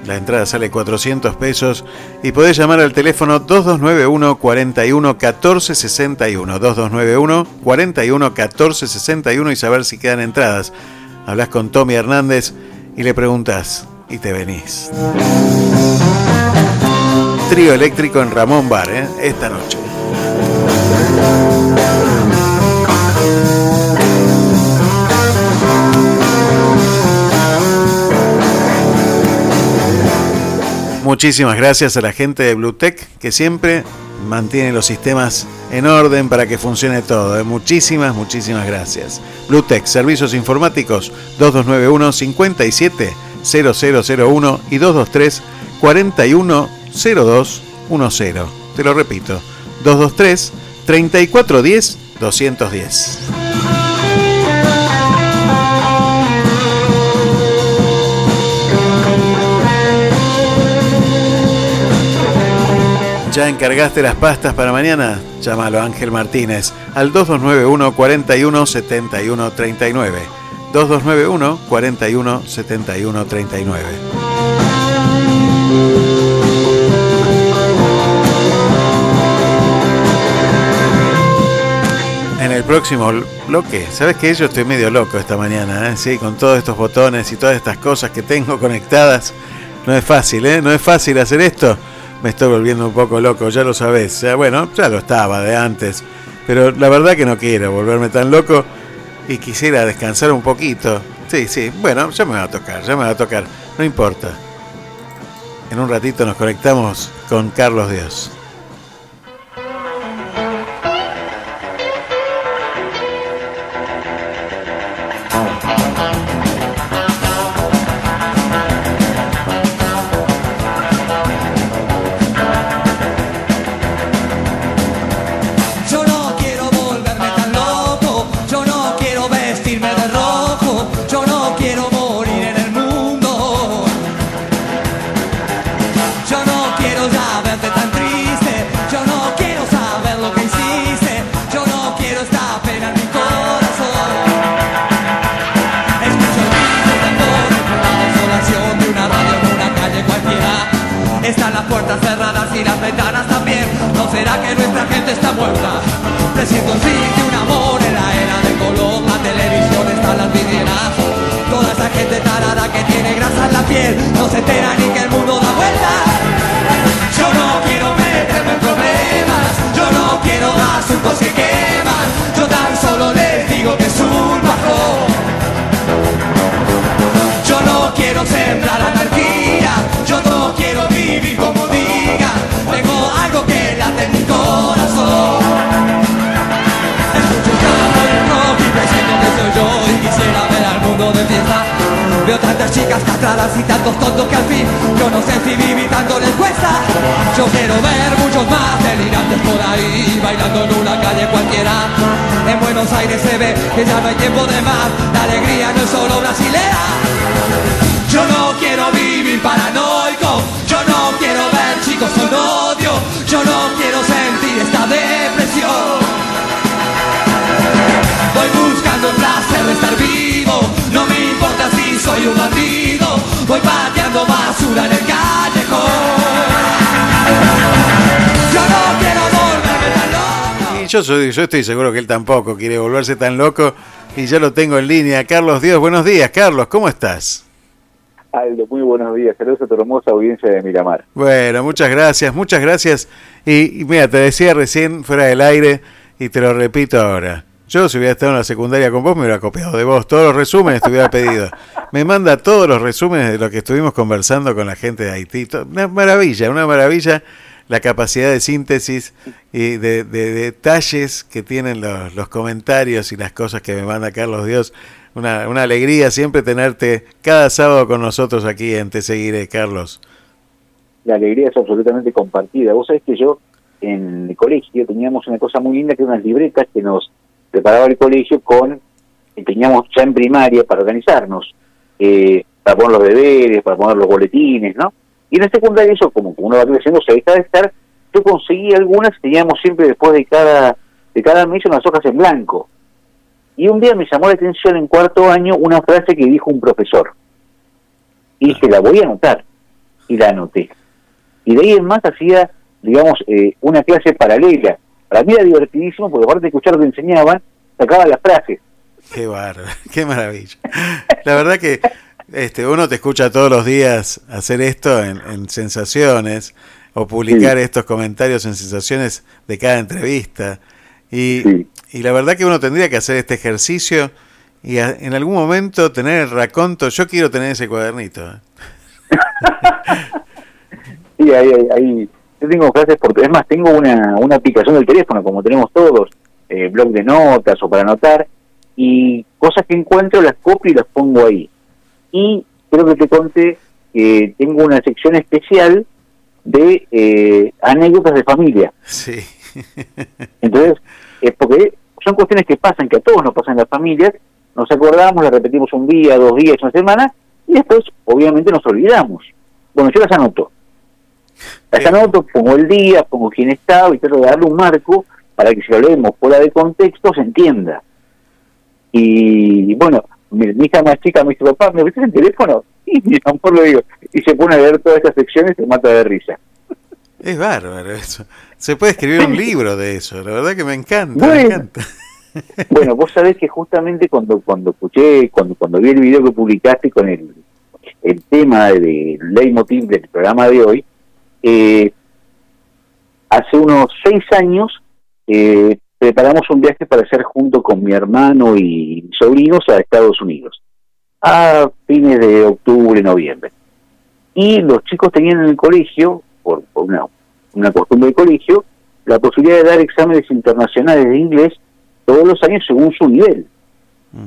la entrada sale 400 pesos y podés llamar al teléfono 2291 41 14 61 2291 41 14 61 y saber si quedan entradas. Hablas con Tommy Hernández y le preguntás y te venís. Trío eléctrico en Ramón Bar, ¿eh? esta noche. Muchísimas gracias a la gente de Bluetech que siempre mantiene los sistemas en orden para que funcione todo. ¿eh? Muchísimas, muchísimas gracias. Bluetech, servicios informáticos 2291 57 0001 y 223 41 0210. Te lo repito, 223 3410 210. ¿Ya encargaste las pastas para mañana? Llámalo Ángel Martínez al 2291 41 71 39. 2291 41 71 39. En el próximo bloque, ¿sabes que yo estoy medio loco esta mañana? ¿eh? Sí, con todos estos botones y todas estas cosas que tengo conectadas. No es fácil, ¿eh? No es fácil hacer esto me estoy volviendo un poco loco, ya lo sabés. bueno, ya lo estaba de antes, pero la verdad que no quiero volverme tan loco y quisiera descansar un poquito. Sí, sí, bueno, ya me va a tocar, ya me va a tocar, no importa. En un ratito nos conectamos con Carlos Dios. Muerta. Presiento fin de un amor en la era del color, televisión está en las vidrieras. Toda esa gente tarada que tiene grasa en la piel, no se entera ni que el mundo da vueltas. Yo no quiero meterme en problemas, yo no quiero asuntos que queman, yo tan solo les digo que es un bajón. Yo no quiero sembrar anarquía, Veo tantas chicas castradas y tantos tontos que al fin yo no sé si vivir tanto les cuesta. Yo quiero ver muchos más delirantes por ahí bailando en una calle cualquiera. En Buenos Aires se ve que ya no hay tiempo de más, la alegría no es solo brasilera. Yo no quiero vivir paranoico, yo no quiero ver chicos con odio, yo no quiero sentir esta depresión. Voy soy un bandido, voy pateando basura en el callejón. Yo no quiero volverme tan loco. Y yo, soy, yo estoy seguro que él tampoco quiere volverse tan loco. Y ya lo tengo en línea. Carlos Dios, buenos días. Carlos, ¿cómo estás? Aldo, muy buenos días. Saludos a tu hermosa audiencia de Miramar. Bueno, muchas gracias, muchas gracias. Y, y mira, te decía recién fuera del aire y te lo repito ahora. Yo si hubiera estado en la secundaria con vos me hubiera copiado de vos. Todos los resúmenes te hubiera pedido. Me manda todos los resúmenes de lo que estuvimos conversando con la gente de Haití. Una maravilla, una maravilla la capacidad de síntesis y de, de detalles que tienen los, los comentarios y las cosas que me manda Carlos Dios. Una, una alegría siempre tenerte cada sábado con nosotros aquí en Te Seguiré, Carlos. La alegría es absolutamente compartida. Vos sabés que yo en el colegio teníamos una cosa muy linda que unas libretas que nos preparaba el colegio con, que teníamos ya en primaria para organizarnos, eh, para poner los deberes, para poner los boletines, ¿no? Y en el secundario eso, como uno va creciendo, se deja de estar, yo conseguí algunas, teníamos siempre después de cada, de cada mes unas hojas en blanco. Y un día me llamó la atención en cuarto año una frase que dijo un profesor. Y dije, la voy a anotar. Y la anoté. Y de ahí en más hacía, digamos, eh, una clase paralela. Para mí era divertidísimo porque aparte de escuchar lo que enseñaban, sacaba las frases. Qué bárbaro, (laughs) qué maravilla. La verdad que este, uno te escucha todos los días hacer esto en, en sensaciones o publicar estos comentarios en sensaciones de cada entrevista. Y, y la verdad que uno tendría que hacer este ejercicio y a- en algún momento tener el raconto. Yo quiero tener ese cuadernito. ¿eh? (laughs) Sí, ahí, ahí, ahí. Yo tengo frases por... Es más, tengo una, una aplicación del teléfono, como tenemos todos, eh, blog de notas o para anotar, y cosas que encuentro las copio y las pongo ahí. Y creo que te conté que tengo una sección especial de eh, anécdotas de familia. Sí. (laughs) Entonces, es porque son cuestiones que pasan, que a todos nos pasan en las familias, nos acordamos, las repetimos un día, dos días, una semana, y después, obviamente, nos olvidamos. Bueno, yo las anoto. Las anoto, pongo el día, pongo quién estaba y trato de darle un marco para que si lo leemos fuera de contexto se entienda. Y bueno, mi, mi hija más chica me dice, papá, ¿me prestas el teléfono? (laughs) Y mi amor lo digo. Y se pone a ver todas estas secciones y se mata de risa. Es bárbaro eso. Se puede escribir un libro de eso. La verdad que me encanta. me Bueno. encanta. (laughs) Bueno, vos sabés que justamente cuando cuando escuché, cuando cuando vi el video que publicaste con el, el tema del leitmotiv del programa de hoy, eh, hace unos seis años eh, preparamos un viaje para hacer junto con mi hermano y sobrinos a Estados Unidos, a fines de octubre, noviembre. Y los chicos tenían en el colegio, por, por una, una costumbre de colegio, la posibilidad de dar exámenes internacionales de inglés todos los años según su nivel,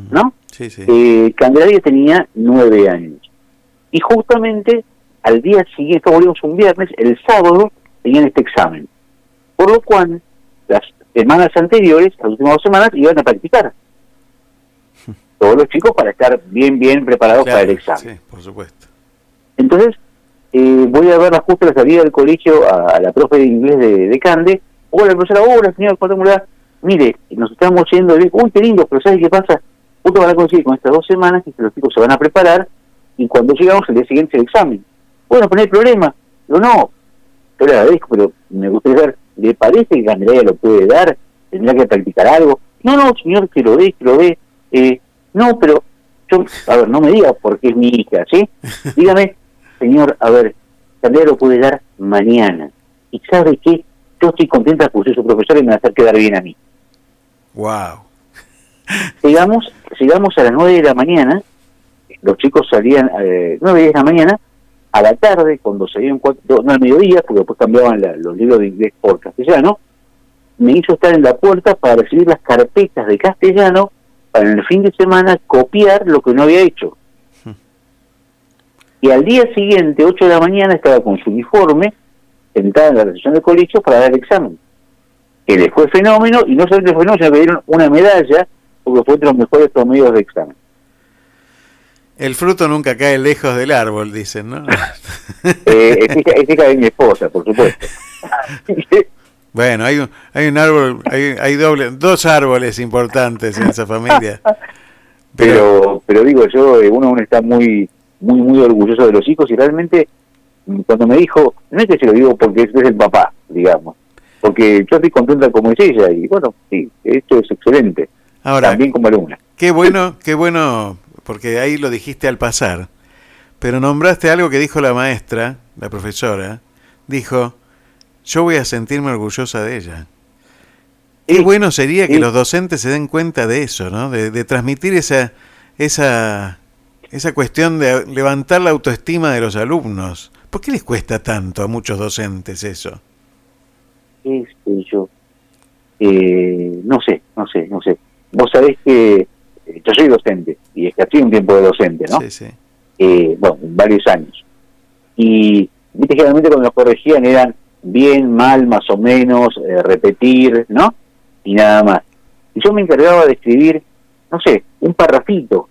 ¿no? Sí, sí. Eh, Candelaria tenía nueve años. Y justamente al día siguiente, volvimos un viernes, el sábado tenían este examen. Por lo cual, las semanas anteriores, las últimas dos semanas, iban a practicar. (laughs) Todos los chicos para estar bien, bien preparados para el examen. Sí, por supuesto. Entonces, eh, voy a verla justo a la salida del colegio a, a la profe de inglés de, de Cande. Hola, profesora, hola, señor Cuadrangular. Mire, nos estamos yendo de... Uy, qué lindo, pero ¿sabes qué pasa? Justo van a conseguir con estas dos semanas que los chicos se van a preparar y cuando llegamos el día siguiente el examen. Bueno, pues no hay problema. Pero no, yo le agradezco, pero me gustaría saber, ¿Le parece que Candelaria lo puede dar? ¿Tendrá que practicar algo? No, no, señor, que lo ve, que lo ve. Eh, no, pero yo, a ver, no me diga porque es mi hija, ¿sí? (laughs) Dígame, señor, a ver, Candelaria lo puede dar mañana. ¿Y sabe qué? Yo estoy contenta porque soy su profesor y me va a hacer quedar bien a mí. Wow. (laughs) Llegamos, llegamos a las 9 de la mañana, los chicos salían eh, 9 de la mañana, a la tarde, cuando salían cuatro, no al mediodía, porque después cambiaban la- los libros de inglés por castellano, me hizo estar en la puerta para recibir las carpetas de castellano para en el fin de semana copiar lo que no había hecho. Y al día siguiente, 8 de la mañana, estaba con su uniforme, sentada en la recepción del colegio para dar el examen. Que le fue fenómeno, y no solamente fue fenómeno, sino que dieron una medalla, porque fue de los mejores promedios de examen. El fruto nunca cae lejos del árbol, dicen, ¿no? (laughs) Eh, es hija- es hija de mi esposa, por supuesto. (laughs) Bueno, hay un, hay un árbol, hay, hay doble, dos árboles importantes en esa familia. pero pero digo yo eh, uno, uno está muy muy muy orgulloso de los hijos y realmente mm, cuando me dijo no es que se lo digo porque es el papá digamos porque yo estoy contenta como es ella y bueno sí esto es excelente Ahora, también como alumna Qué bueno, qué bueno, porque ahí lo dijiste al pasar, pero nombraste algo que dijo la maestra, la profesora, dijo, yo voy a sentirme orgullosa de ella. Qué bueno sería que los docentes se den cuenta de eso, ¿no? De, de transmitir esa, esa, esa cuestión de levantar la autoestima de los alumnos. ¿Por qué les cuesta tanto a muchos docentes eso? sé yo Eh, no sé no sé no sé vos sabés que yo soy docente y ejercí un tiempo de docente no Sí, sí. eh, bueno, varios años. Y viste generalmente cuando nos corregían eran bien, mal, más o menos, eh, repetir, ¿no? Y nada más. Y yo me encargaba de escribir, no sé, un parrafito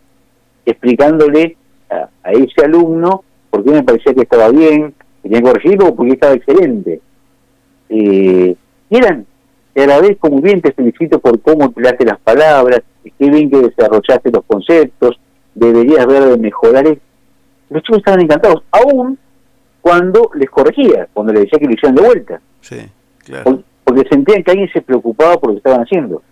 explicándole a, a ese alumno por qué me parecía que estaba bien, que tenía que corregirlo o por qué estaba excelente. Eh, y eran, te agradezco muy bien, te felicito por cómo empleaste las palabras, qué bien que desarrollaste los conceptos, deberías ver de mejorar esto. Los chicos estaban encantados, aún cuando les corregía, cuando les decía que lo hicieran de vuelta, Sí, claro. por- porque sentían que alguien se preocupaba por lo que estaban haciendo.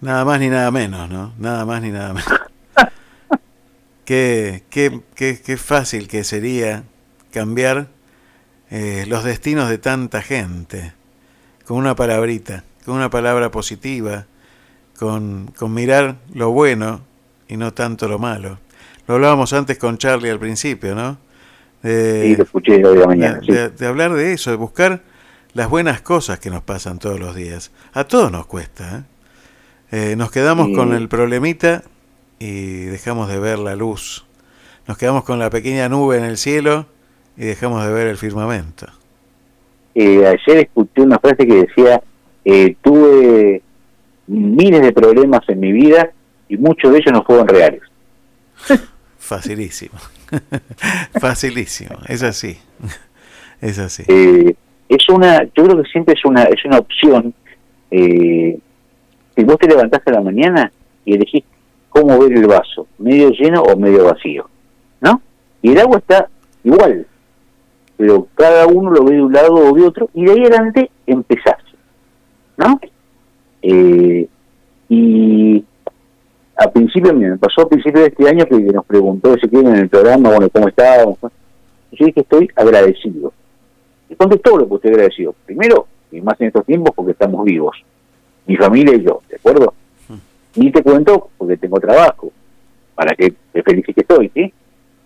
Nada más ni nada menos, ¿no? Nada más ni nada menos. (laughs) qué, qué, qué, qué fácil que sería cambiar eh, los destinos de tanta gente con una palabrita, con una palabra positiva, con, con mirar lo bueno y no tanto lo malo. Lo hablábamos antes con Charlie al principio, ¿no? De- Sí, lo escuché hoy de la mañana, de, sí. de- de hablar de eso, de buscar las buenas cosas que nos pasan todos los días. A todos nos cuesta. ¿eh? Eh, nos quedamos Sí. con el problemita y dejamos de ver la luz. Nos quedamos con la pequeña nube en el cielo y dejamos de ver el firmamento. Eh, ayer escuché una frase que decía, eh, tuve miles de problemas en mi vida y muchos de ellos no fueron reales. (laughs) Facilísimo. (laughs) Facilísimo. Es así. (laughs) Es así. Eh, es una, yo creo que siempre es una, es una opción. Eh, si vos te levantás a la mañana y elegís cómo ver el vaso, medio lleno o medio vacío, ¿no? Y el agua está igual, pero cada uno lo ve de un lado o de otro, y de ahí adelante empezás, ¿no? Eh, y a principio, me pasó a principio de este año que nos preguntó Ezequiel en el programa, bueno, ¿cómo estábamos? Yo dije, estoy agradecido. Y contestó lo que estoy agradecido. Primero, y más en estos tiempos, porque estamos vivos. Mi familia y yo, ¿de acuerdo? Y te cuento, porque tengo trabajo, para que te feliz que estoy, ¿sí?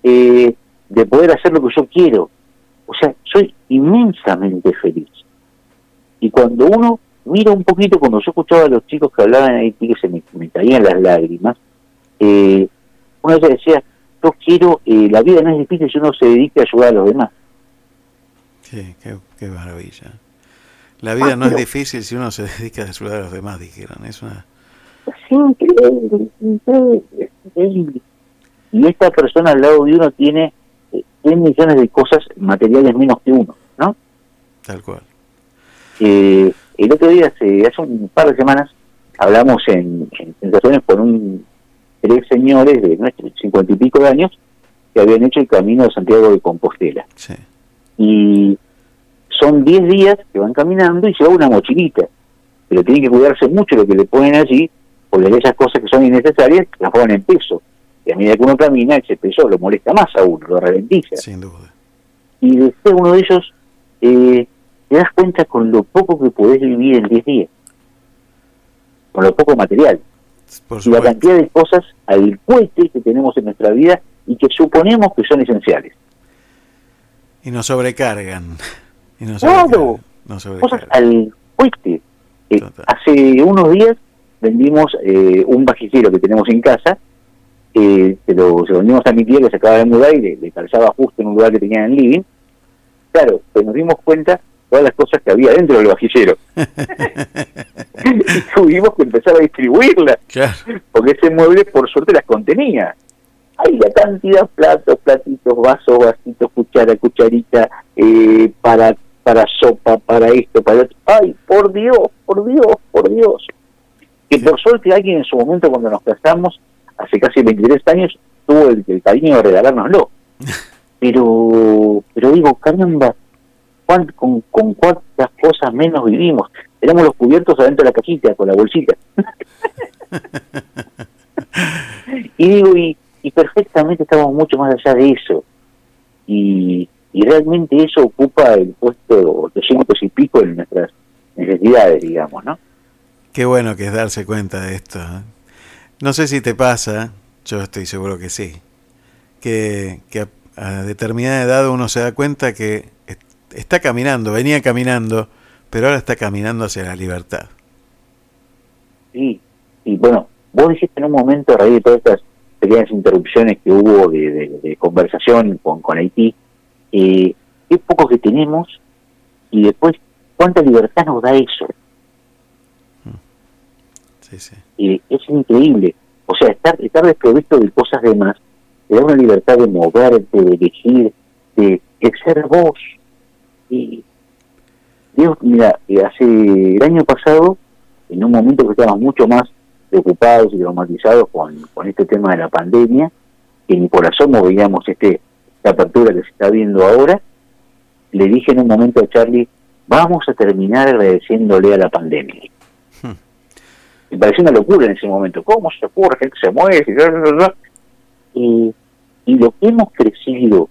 Eh, de poder hacer lo que yo quiero. O sea, soy inmensamente feliz. Y cuando uno mira un poquito, cuando yo escuchaba a los chicos que hablaban ahí, que se me, me caían las lágrimas, eh, una vez decía, yo quiero, eh, la vida no es difícil si uno se dedica a ayudar a los demás. Sí, qué, qué maravilla. La vida Ah, no es pero- difícil si uno se (laughs) dedica a ayudar a los demás, dijeron. Es una... Es increíble, increíble, increíble. Y esta persona al lado de uno tiene eh, 10 millones de cosas materiales menos que uno, ¿no? Tal cual. Eh, el otro día, hace, hace un par de semanas, hablamos en, en Sensaciones con un tres señores de nuestros cincuenta y pico de años que habían hecho el camino de Santiago de Compostela. Sí. Y son 10 días que van caminando y se va una mochilita. Pero tienen que cuidarse mucho lo que le ponen allí, porque esas cosas que son innecesarias las ponen en peso. Y a medida que uno camina, ese peso lo molesta más a uno, lo ralentiza. Sin duda. Y después uno de ellos, eh, te das cuenta con lo poco que podés vivir en 10 días. Con lo poco material. Por y la cantidad de cosas al cohete que tenemos en nuestra vida y que suponemos que son esenciales. Y nos sobrecargan. Y nos Claro. sobrecargan. Nos cosas al cohete. Eh, hace unos días vendimos eh, un vajillero que tenemos en casa, eh, se, lo, se lo vendimos a mi tía que se acaba de mudar y le, le calzaba justo en un lugar que tenía en el living. Claro, pues nos dimos cuenta todas las cosas que había dentro del vajillero. y (laughs) tuvimos que empezar a distribuirlas, porque ese mueble por suerte las contenía. Hay la cantidad, platos, platitos, vasos, vasitos, cuchara, cucharita, eh, para para sopa, para esto, para. Ay, por Dios, por Dios, por Dios. Que por suerte alguien en su momento cuando nos casamos, hace casi 23 años, tuvo el, el cariño de regalárnoslo. (laughs) Pero, pero digo, caramba, ¿cuán- con, con cuántas cosas menos vivimos. Tenemos los cubiertos adentro de la cajita, con la bolsita. (laughs) y digo, y, y perfectamente estamos mucho más allá de eso. Y, y realmente eso ocupa el puesto 800 y pico en nuestras necesidades, digamos, ¿no? Qué bueno que es darse cuenta de esto. ¿eh? No sé si te pasa, yo estoy seguro que sí, que, que a, a determinada edad uno se da cuenta que está caminando, venía caminando, pero ahora está caminando hacia la libertad. Sí, y bueno, vos dijiste en un momento, a raíz de todas estas pequeñas interrupciones que hubo de, de- de conversación con, con Haití, eh, qué poco que tenemos y después cuánta libertad nos da eso. Sí, sí. Eh, es increíble. O sea, estar, estar desprovisto de cosas de más te da una libertad de moverte, de elegir, de, de ser vos. Y Dios, mira, hace el año pasado, en un momento que estábamos mucho más preocupados y traumatizados con, con este tema de la pandemia, que ni por asomo veíamos este, esta apertura que se está viendo ahora, le dije en un momento a Charlie, vamos a terminar agradeciéndole a la pandemia. Me pareció una locura en ese momento. ¿Cómo se ocurre? Gente se muere. y. Y, y lo que hemos crecido,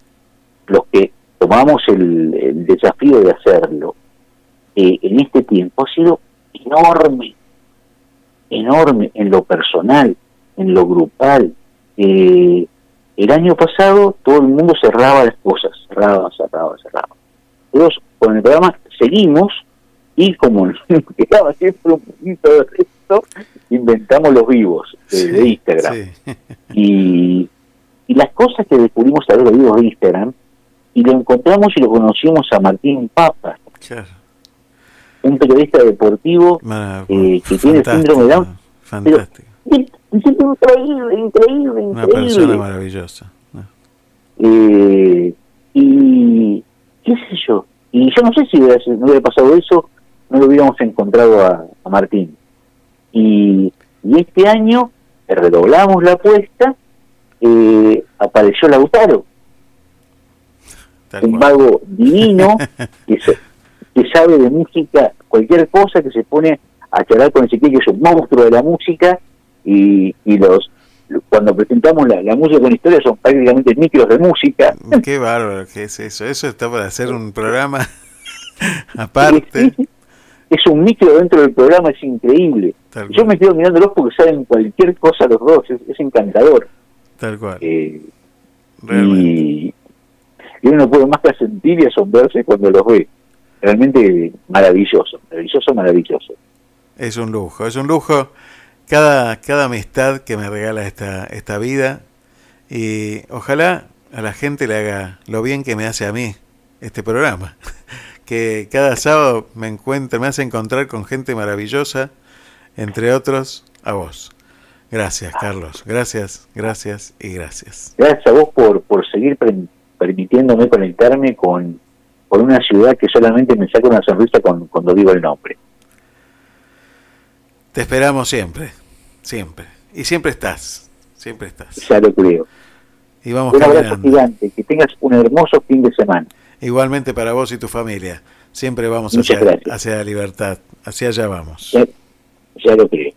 los que tomamos el, el desafío de hacerlo eh, en este tiempo, ha sido enorme, enorme en lo personal, en lo grupal. Eh, el año pasado todo el mundo cerraba las cosas, cerraba, cerraba, cerraba. Nosotros con el programa seguimos y como (laughs) nos quedaba siempre un poquito de esto, inventamos los vivos de, de Instagram. (laughs) Y, y las cosas que descubrimos a los vivos de Instagram, y lo encontramos y lo conocimos a Martín Papa, un periodista deportivo eh, que tiene síndrome de Down. Fantástico. Es increíble, increíble, Una persona maravillosa. Eh, y qué sé yo, y yo no sé si hubiera, no hubiera pasado eso, no lo hubiéramos encontrado a, a Martín. Y, y este año redoblamos la apuesta, eh, apareció Lautaro, un mago (laughs) divino que, que sabe de música, cualquier cosa que se pone a charlar con Ezequiel, que es un monstruo de la música, y, y los cuando presentamos la, la música con historia son prácticamente micros de música. Qué bárbaro que es eso. Eso está para hacer un programa (laughs) aparte. Es un micro dentro del programa, es increíble. Tal Yo me quedo mirándolos porque saben cualquier cosa los dos, es, es encantador. Tal cual. Eh, y, y uno no puede más que sentir y asombrarse cuando los ve. Realmente maravilloso, maravilloso, maravilloso. Es un lujo, es un lujo cada, cada amistad que me regala esta, esta vida y ojalá a la gente le haga lo bien que me hace a mí este programa. (laughs) Que cada sábado me encuentre, me hace encontrar con gente maravillosa, entre otros a vos. Gracias, Carlos. Gracias, gracias y gracias. Gracias a vos por, por seguir permitiéndome conectarme con, con una ciudad que solamente me saca una sonrisa con- cuando digo el nombre. Te esperamos siempre, siempre. Y siempre estás, siempre estás. Ya lo creo. Y vamos Un abrazo caminando. gigante, que tengas un hermoso fin de semana. Igualmente para vos y tu familia. Siempre vamos hacia, hacia la libertad. Hacia allá vamos. Ya, ya lo creo.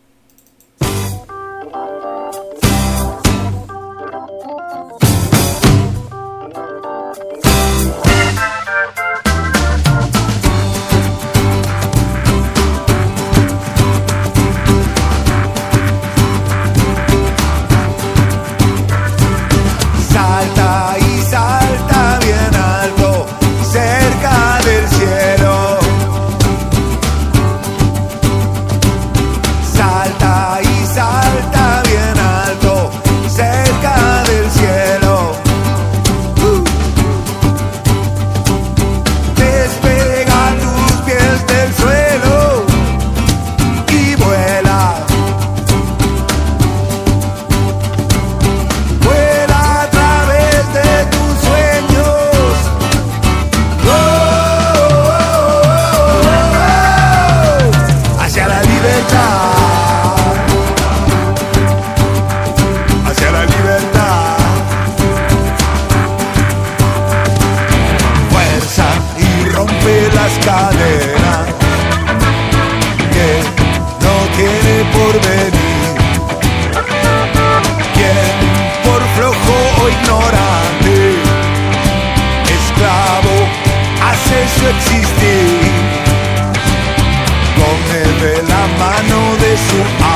Su existir. Come de la mano de su amo,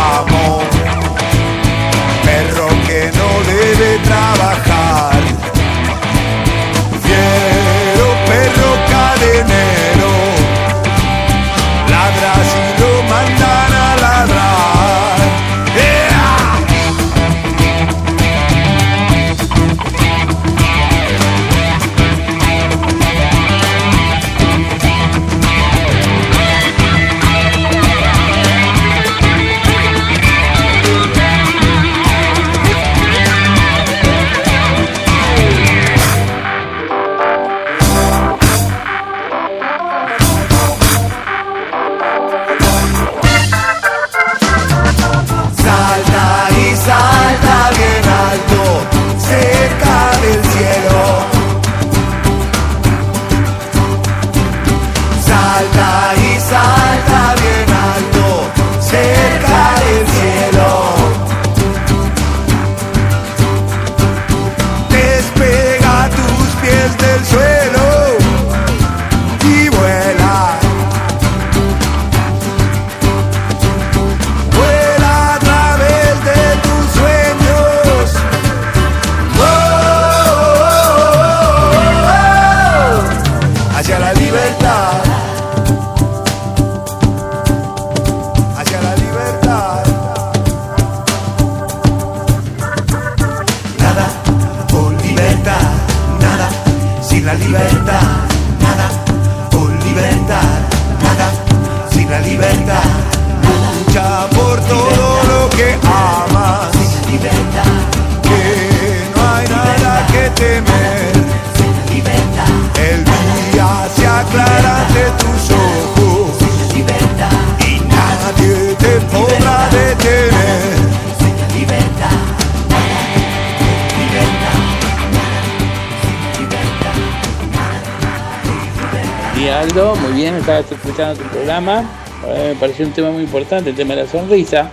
programa. Eh, Me pareció un tema muy importante, el tema de la sonrisa.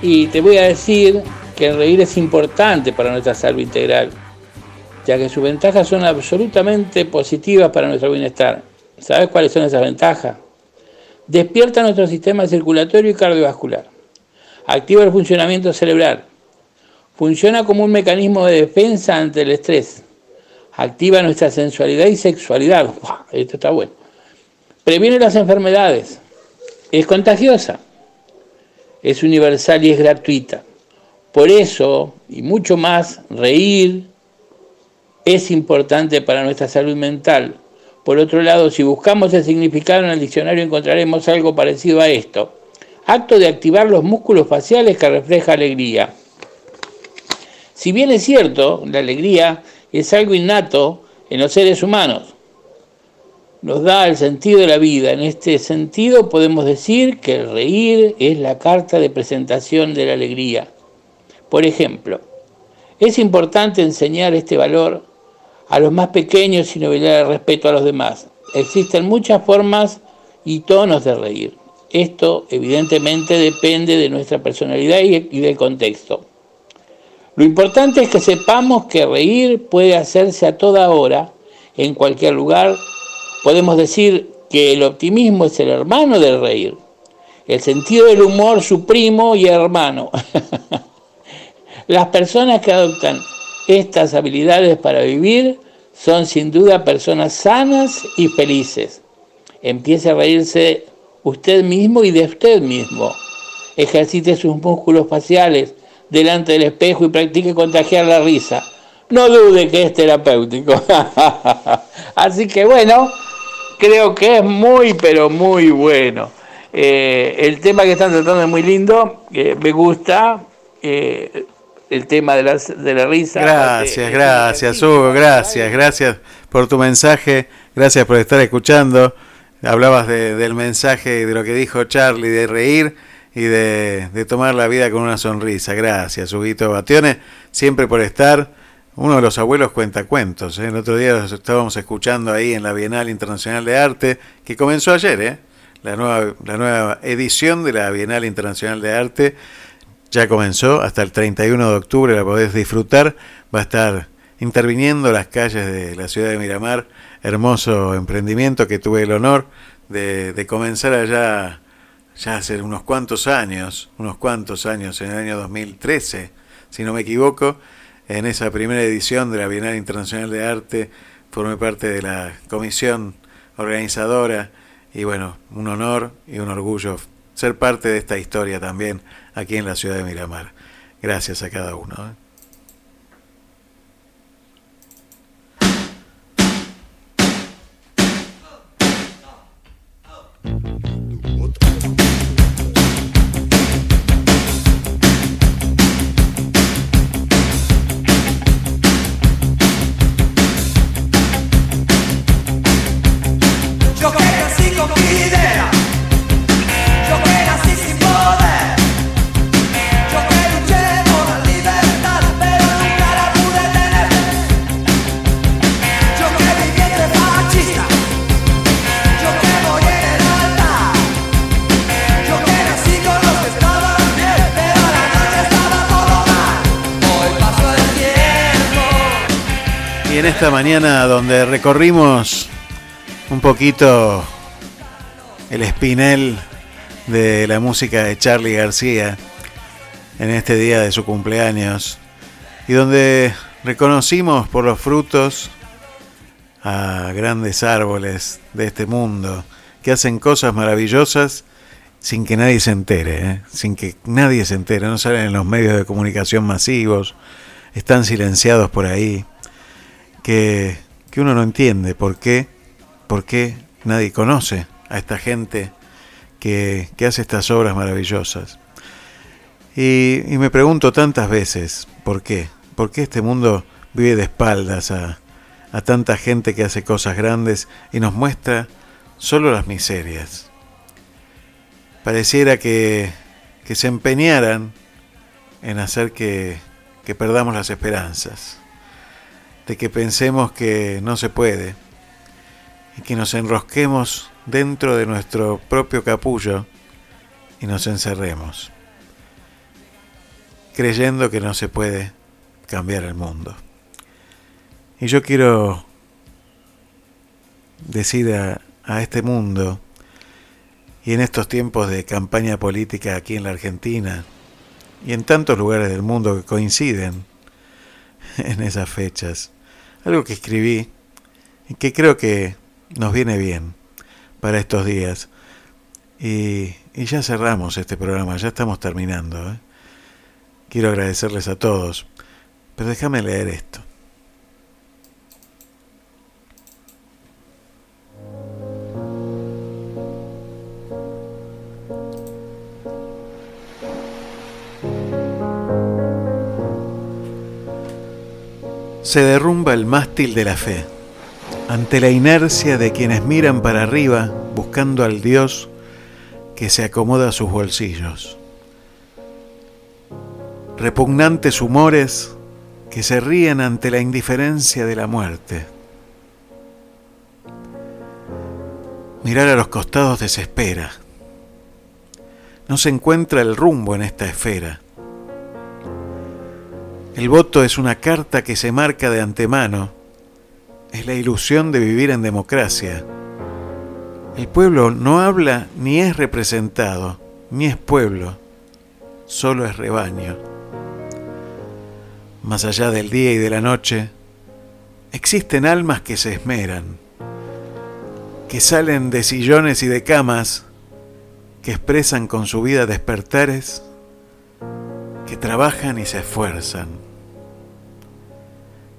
Y te voy a decir que el reír es importante para nuestra salud integral, ya que sus ventajas son absolutamente positivas para nuestro bienestar. ¿Sabes cuáles son esas ventajas? Despierta nuestro sistema circulatorio y cardiovascular. Activa el funcionamiento cerebral. Funciona como un mecanismo de defensa ante el estrés. Activa nuestra sensualidad y sexualidad. (laughs) Esto está bueno. Previene las enfermedades. Es contagiosa. Es universal y es gratuita. Por eso, y mucho más, reír es importante para nuestra salud mental. Por otro lado, si buscamos el significado en el diccionario encontraremos algo parecido a esto. Acto de activar los músculos faciales que refleja alegría. Si bien es cierto, la alegría es algo innato en los seres humanos, nos da el sentido de la vida. En este sentido podemos decir que el reír es la carta de presentación de la alegría. Por ejemplo, es importante enseñar este valor a los más pequeños sin olvidar el respeto a los demás. existen muchas formas y tonos de reír. Esto evidentemente depende de nuestra personalidad y, y del contexto. Lo importante es que sepamos que reír puede hacerse a toda hora, en cualquier lugar. Podemos decir que el optimismo es el hermano del reír, el sentido del humor su primo y hermano. (laughs) Las personas que adoptan estas habilidades para vivir son sin duda personas sanas y felices. Empiece a reírse usted mismo y de usted mismo. Ejercite sus músculos faciales delante del espejo y practique contagiar la risa. No dude que es terapéutico. (laughs) Así que bueno, creo que es muy, pero muy bueno. Eh, el tema que están tratando es muy lindo, eh, me gusta. Eh, el tema de la, de la risa. Gracias, gracias, Hugo, gracias, gracias por tu mensaje, gracias por estar escuchando. Hablabas de, del mensaje y de lo que dijo Charlie, de reír y de, de tomar la vida con una sonrisa. Gracias, Huguito Bationes, siempre por estar. Uno de los abuelos cuenta cuentos. ¿eh? El otro día estábamos escuchando ahí en la Bienal Internacional de Arte, que comenzó ayer, ¿eh? la, nueva, la nueva edición de la Bienal Internacional de Arte. Ya comenzó, hasta el 31 de octubre la podés disfrutar. Va a estar interviniendo las calles de la ciudad de Miramar. Hermoso emprendimiento que tuve el honor de, de comenzar allá ya hace unos cuantos años, unos cuantos años, en el año 2013, si no me equivoco, en esa primera edición de la Bienal Internacional de Arte, formé parte de la comisión organizadora y bueno, un honor y un orgullo ser parte de esta historia también aquí en la ciudad de Miramar. Gracias a cada uno. ¿eh? En esta mañana donde recorrimos un poquito el espinel de la música de Charlie García en este día de su cumpleaños y donde reconocimos por los frutos a grandes árboles de este mundo que hacen cosas maravillosas sin que nadie se entere, ¿eh? sin que nadie se entere, no salen en los medios de comunicación masivos, están silenciados por ahí, que, que uno no entiende por qué por qué nadie conoce a esta gente que, que hace estas obras maravillosas. Y, me pregunto tantas veces, ¿por qué? ¿Por qué este mundo vive de espaldas a, a tanta gente que hace cosas grandes y nos muestra solo las miserias? Pareciera que, que se empeñaran en hacer que, que perdamos las esperanzas, de que pensemos que no se puede, y que nos enrosquemos dentro de nuestro propio capullo y nos encerremos, creyendo que no se puede cambiar el mundo. Y yo quiero decir a, este mundo, y en estos tiempos de campaña política aquí en la Argentina, y en tantos lugares del mundo que coinciden (laughs) en esas fechas, algo que escribí y que creo que nos viene bien para estos días. Y, y, ya cerramos este programa, ya estamos terminando. ¿eh? Quiero agradecerles a todos, pero déjame leer esto. Se derrumba el mástil de la fe ante la inercia de quienes miran para arriba buscando al Dios que se acomoda a sus bolsillos. Repugnantes humores que se ríen ante la indiferencia de la muerte. Mirar a los costados desespera. No se encuentra el rumbo en esta esfera. El voto es una carta que se marca de antemano. Es la ilusión de vivir en democracia. El pueblo no habla ni es representado, ni es pueblo, solo es rebaño. Más allá del día y de la noche, existen almas que se esmeran, que salen de sillones y de camas, que expresan con su vida despertares, que trabajan y se esfuerzan,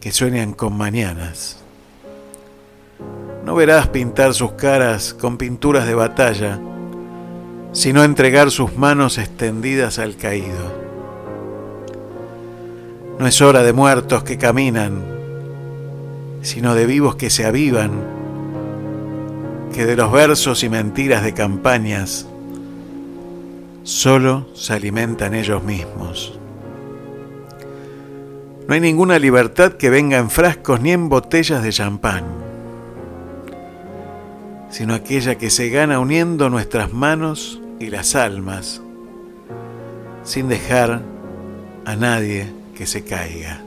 que sueñan con mañanas. No verás pintar sus caras con pinturas de batalla, sino entregar sus manos extendidas al caído. No es hora de muertos que caminan, sino de vivos que se avivan, que de los versos y mentiras de campañas solo se alimentan ellos mismos. No hay ninguna libertad que venga en frascos ni en botellas de champán sino aquella que se gana uniendo nuestras manos y las almas, sin dejar a nadie que se caiga.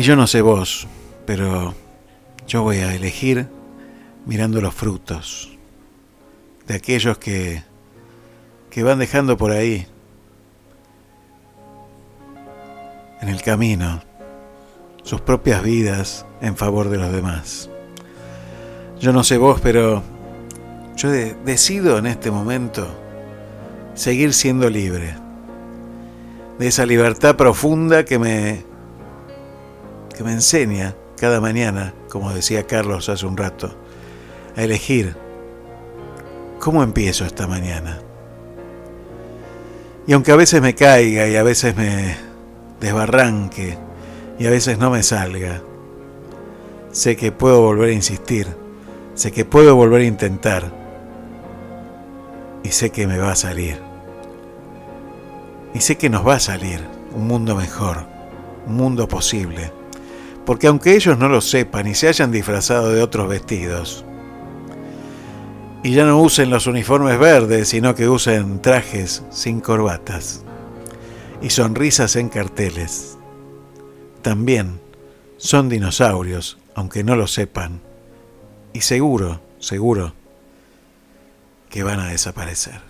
Y yo no sé vos, pero yo voy a elegir mirando los frutos de aquellos que, que van dejando por ahí, en el camino, sus propias vidas en favor de los demás. Yo no sé vos, pero yo decido en este momento seguir siendo libre. De esa libertad profunda que me, que me enseña cada mañana, como decía Carlos hace un rato, a elegir cómo empiezo esta mañana. Y aunque a veces me caiga y a veces me desbarranque y a veces no me salga, sé que puedo volver a insistir, sé que puedo volver a intentar y sé que me va a salir. Y sé que nos va a salir un mundo mejor, un mundo posible. Porque aunque ellos no lo sepan y se hayan disfrazado de otros vestidos, y ya no usen los uniformes verdes, sino que usen trajes sin corbatas y sonrisas en carteles. También son dinosaurios, aunque no lo sepan, y seguro, seguro, que van a desaparecer.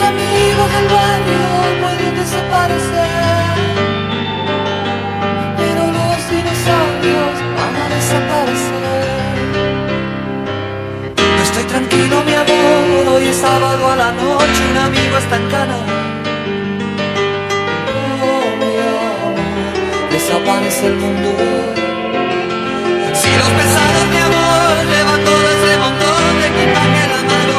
tus amigos del barrio pueden desaparecer, pero los dinosaurios van a desaparecer. No estoy tranquilo, mi amor, hoy es sábado a la noche, un amigo está en cana. Oh, mi amor, desaparece el mundo. Si los pesados, mi amor, llevan todo ese montón de equipaje en la mano.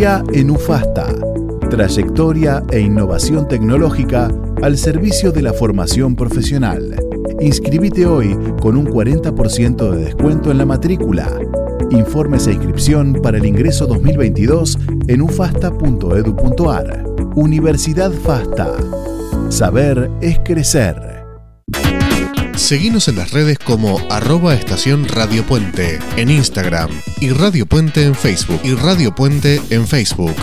En UFASTA. Trayectoria e innovación tecnológica al servicio de la formación profesional. Inscribite hoy con un 40% de descuento en la matrícula. Informes e inscripción para el ingreso 2022 en ufasta.edu.ar. Universidad FASTA. Saber es crecer. Seguinos en las redes como arroba estación Radio Puente en Instagram y Radio Puente en Facebook y Radio Puente en Facebook.